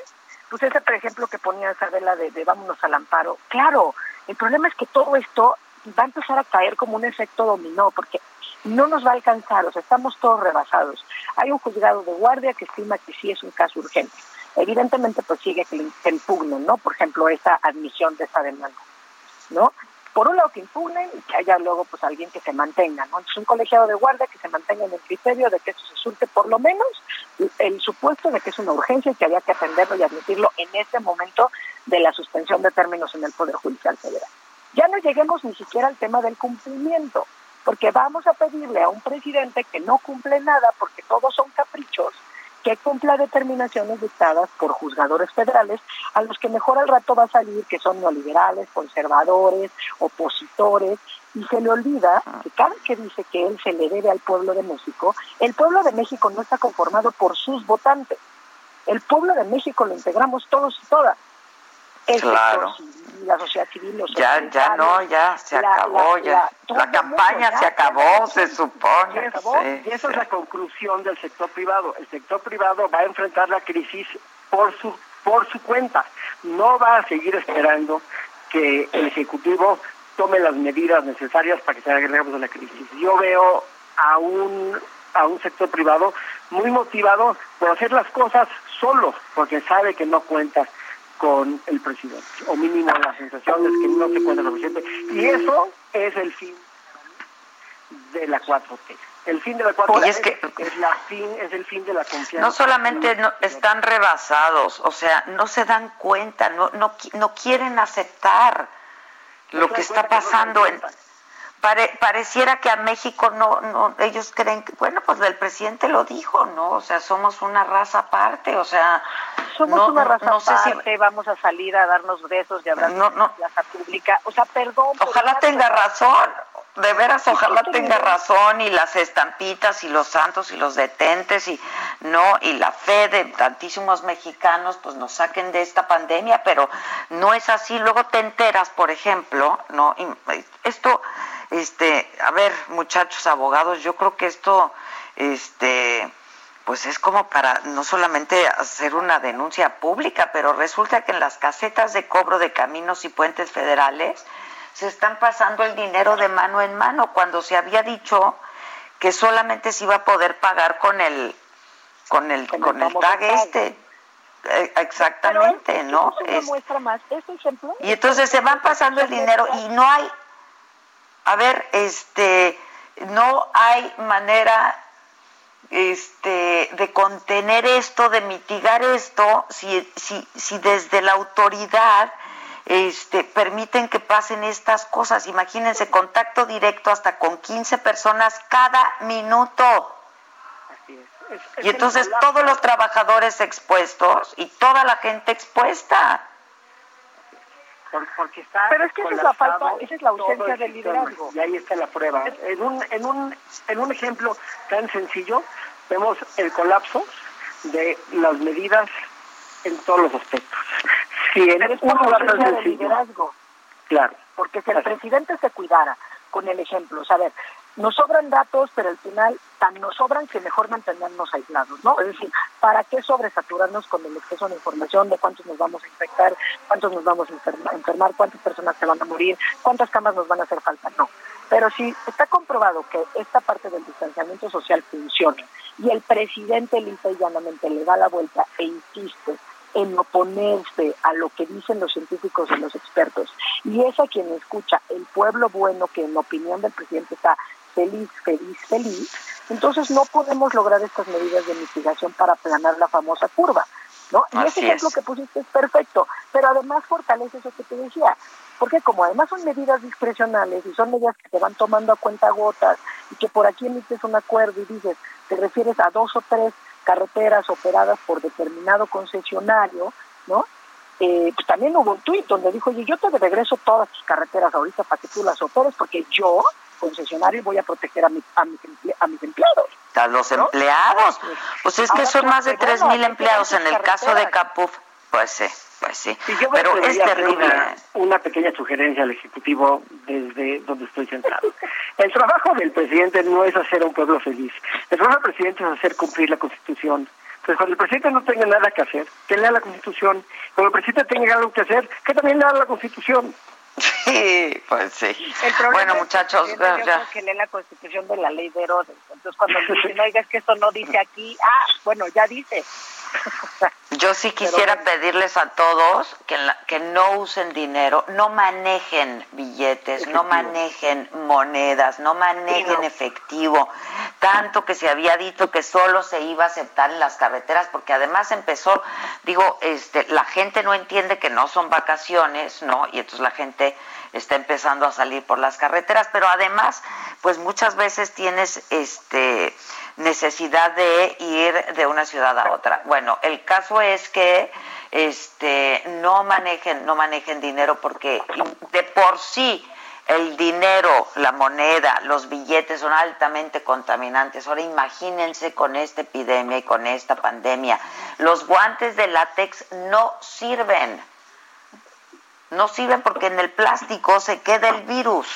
pues ese, por ejemplo, que ponía Isabela de, de vámonos al amparo, claro, el problema es que todo esto va a empezar a caer como un efecto dominó, porque no nos va a alcanzar, o sea, estamos todos rebasados. Hay un juzgado de guardia que estima que sí es un caso urgente evidentemente pues sigue que, impugnen, ¿no? Por ejemplo, esa admisión de esa demanda, ¿no? Por un lado que impugnen y que haya luego pues alguien que se mantenga, ¿no? Entonces un colegiado de guardia que se mantenga en el criterio de que eso se surte por lo menos el supuesto de que es una urgencia y que había que atenderlo y admitirlo en ese momento de la suspensión de términos en el Poder Judicial Federal. Ya no lleguemos ni siquiera al tema del cumplimiento, porque vamos a pedirle a un presidente que no cumple nada porque todos son caprichos, que cumpla determinaciones dictadas por juzgadores federales a los que mejor al rato va a salir que son neoliberales, conservadores, opositores, y se le olvida que cada que dice que él se le debe al pueblo de México, el pueblo de México no está conformado por sus votantes. El pueblo de México lo integramos todos y todas claro. la sociedad civil, ya, ya no, ya se acabó, ya la campaña se acabó, se supone. y esa es la conclusión del sector privado. El sector privado va a enfrentar la crisis por su por su cuenta. No va a seguir esperando que el ejecutivo tome las medidas necesarias para que se haga de la crisis. Yo veo a un a un sector privado muy motivado por hacer las cosas solo, porque sabe que no cuenta con el presidente, o mínimo la sensación es que no se cuenta lo presidente. Y eso es el fin de la 4T. El fin de la cuarta es, que, es, la fin, es el fin de la confianza. No solamente no, están rebasados, o sea, no se dan cuenta, no, no, no quieren aceptar lo que está pasando en pareciera que a México no, no, ellos creen que, bueno, pues el presidente lo dijo, ¿no? O sea, somos una raza aparte, o sea, somos una raza aparte, vamos a salir a darnos besos y hablar no, no. plaza pública, o sea, perdón. Ojalá tenga razón, de veras, ojalá tenga razón y las estampitas y los santos y los detentes y no y la fe de tantísimos mexicanos pues nos saquen de esta pandemia, pero no es así. Luego te enteras, por ejemplo, no esto este, a ver, muchachos abogados, yo creo que esto, este, pues es como para no solamente hacer una denuncia pública, pero resulta que en las casetas de cobro de caminos y puentes federales se están pasando el dinero de mano en mano cuando se había dicho que solamente se iba a poder pagar con el con el con, el tag este eh, exactamente, ¿no? Es, más. Este ejemplo, y entonces se van pasando el dinero y no hay a ver, este, no hay manera este, de contener esto, de mitigar esto, si, si, si desde la autoridad este, permiten que pasen estas cosas. Imagínense, contacto directo hasta con 15 personas cada minuto. y entonces todos los trabajadores expuestos y toda la gente expuesta. Porque está pero es que esa es la falta esa es la ausencia de liderazgo. Y ahí está la prueba. En un en un en un ejemplo tan sencillo vemos el colapso de las medidas en todos los aspectos si en es un lugar tan sencillo liderazgo claro porque si el presidente se cuidara con el ejemplo o sea, a ver nos sobran datos, pero al final tan nos sobran que mejor mantenernos aislados, ¿no? Es decir, ¿para qué sobresaturarnos con el exceso de información de cuántos nos vamos a infectar, cuántos nos vamos a enfermar, cuántas personas se van a morir, cuántas camas nos van a hacer falta? No. Pero si está comprobado que esta parte del distanciamiento social funciona y el presidente lisa y llanamente le da la vuelta e insiste en oponerse a lo que dicen los científicos y los expertos. Y es a quien escucha el pueblo bueno que en opinión del presidente está feliz, feliz, feliz, entonces no podemos lograr estas medidas de mitigación para aplanar la famosa curva. ¿no? Y ese ejemplo que pusiste es perfecto, pero además fortalece eso que te decía, porque como además son medidas discrecionales y son medidas que te van tomando a cuenta gotas y que por aquí emites un acuerdo y dices, te refieres a dos o tres carreteras operadas por determinado concesionario, ¿no? Eh, pues también hubo un tuit donde dijo, oye, yo te regreso todas tus carreteras ahorita para que tú las operes porque yo concesionario voy a proteger a, mi, a, mis, a mis empleados. A los empleados. Pues es que son más de tres mil empleados en el caso de Capuf. Pues sí, pues sí. Pero es terrible. Una, pequeña sugerencia al Ejecutivo desde donde estoy sentado. El trabajo del presidente no es hacer a un pueblo feliz. El trabajo del presidente es hacer cumplir la Constitución. Entonces, cuando el presidente no tenga nada que hacer, que lea la Constitución. Cuando el presidente tenga algo que hacer, que también lea la Constitución. Sí, pues sí. bueno, muchachos, ya. que lee la constitución de la ley de Herodes. Entonces, cuando dicen, oiga, es que esto no dice aquí, ah, bueno, ya dice. [LAUGHS] Yo sí quisiera pedirles a todos que, que no usen dinero, no manejen billetes, no manejen monedas, no manejen efectivo. Tanto que se había dicho que solo se iba a aceptar en las carreteras, porque además empezó, digo, este, la gente no entiende que no son vacaciones, ¿no? Y entonces la gente está empezando a salir por las carreteras, pero además, pues muchas veces tienes este necesidad de ir de una ciudad a otra. Bueno, el caso es que este no manejen no manejen dinero porque de por sí el dinero, la moneda, los billetes son altamente contaminantes. Ahora imagínense con esta epidemia y con esta pandemia. Los guantes de látex no sirven. No sirven porque en el plástico se queda el virus.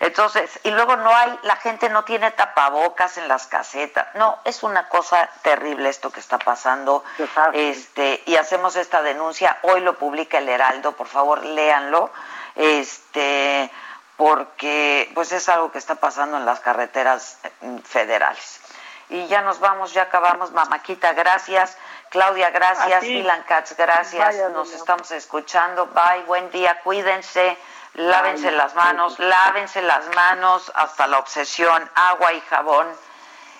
Entonces, y luego no hay, la gente no tiene tapabocas en las casetas. No, es una cosa terrible esto que está pasando. Este, y hacemos esta denuncia, hoy lo publica el Heraldo, por favor, léanlo. Este, porque pues es algo que está pasando en las carreteras mm, federales. Y ya nos vamos, ya acabamos, Mamáquita, gracias. Claudia, gracias. Milan Katz, gracias. Nos estamos escuchando. Bye, buen día, cuídense lávense las manos, lávense las manos hasta la obsesión, agua y jabón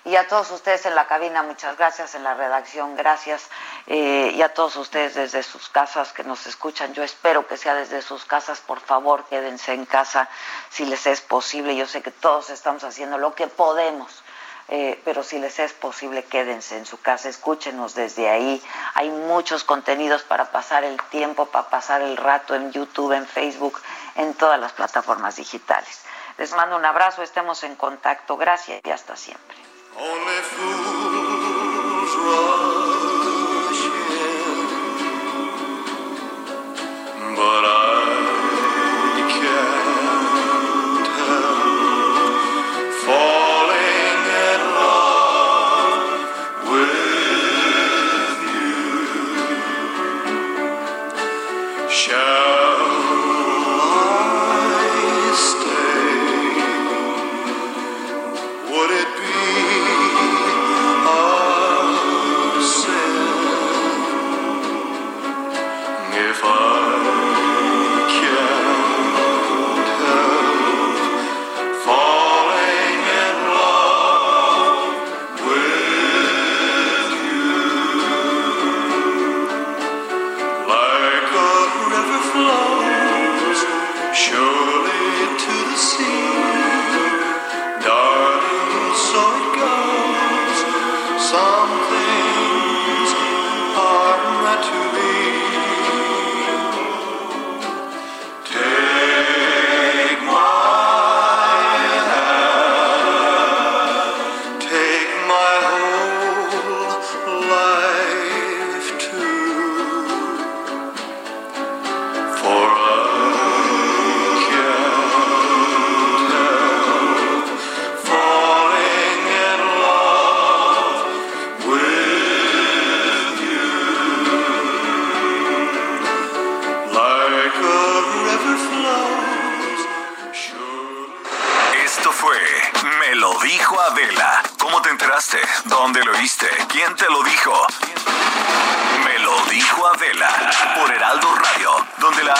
Y a todos ustedes en la cabina, muchas gracias, en la redacción, gracias. Eh, y a todos ustedes desde sus casas que nos escuchan, yo espero que sea desde sus casas, por favor, quédense en casa si les es posible. Yo sé que todos estamos haciendo lo que podemos. Eh, pero si les es posible, quédense en su casa, escúchenos desde ahí. Hay muchos contenidos para pasar el tiempo, para pasar el rato en YouTube, en Facebook, en todas las plataformas digitales. Les mando un abrazo, estemos en contacto. Gracias y hasta siempre. ¿Dónde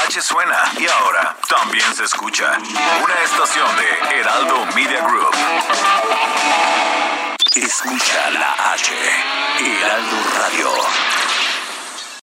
H suena y ahora también se escucha. Una estación de Heraldo Media Group. Escucha la H, Heraldo Radio.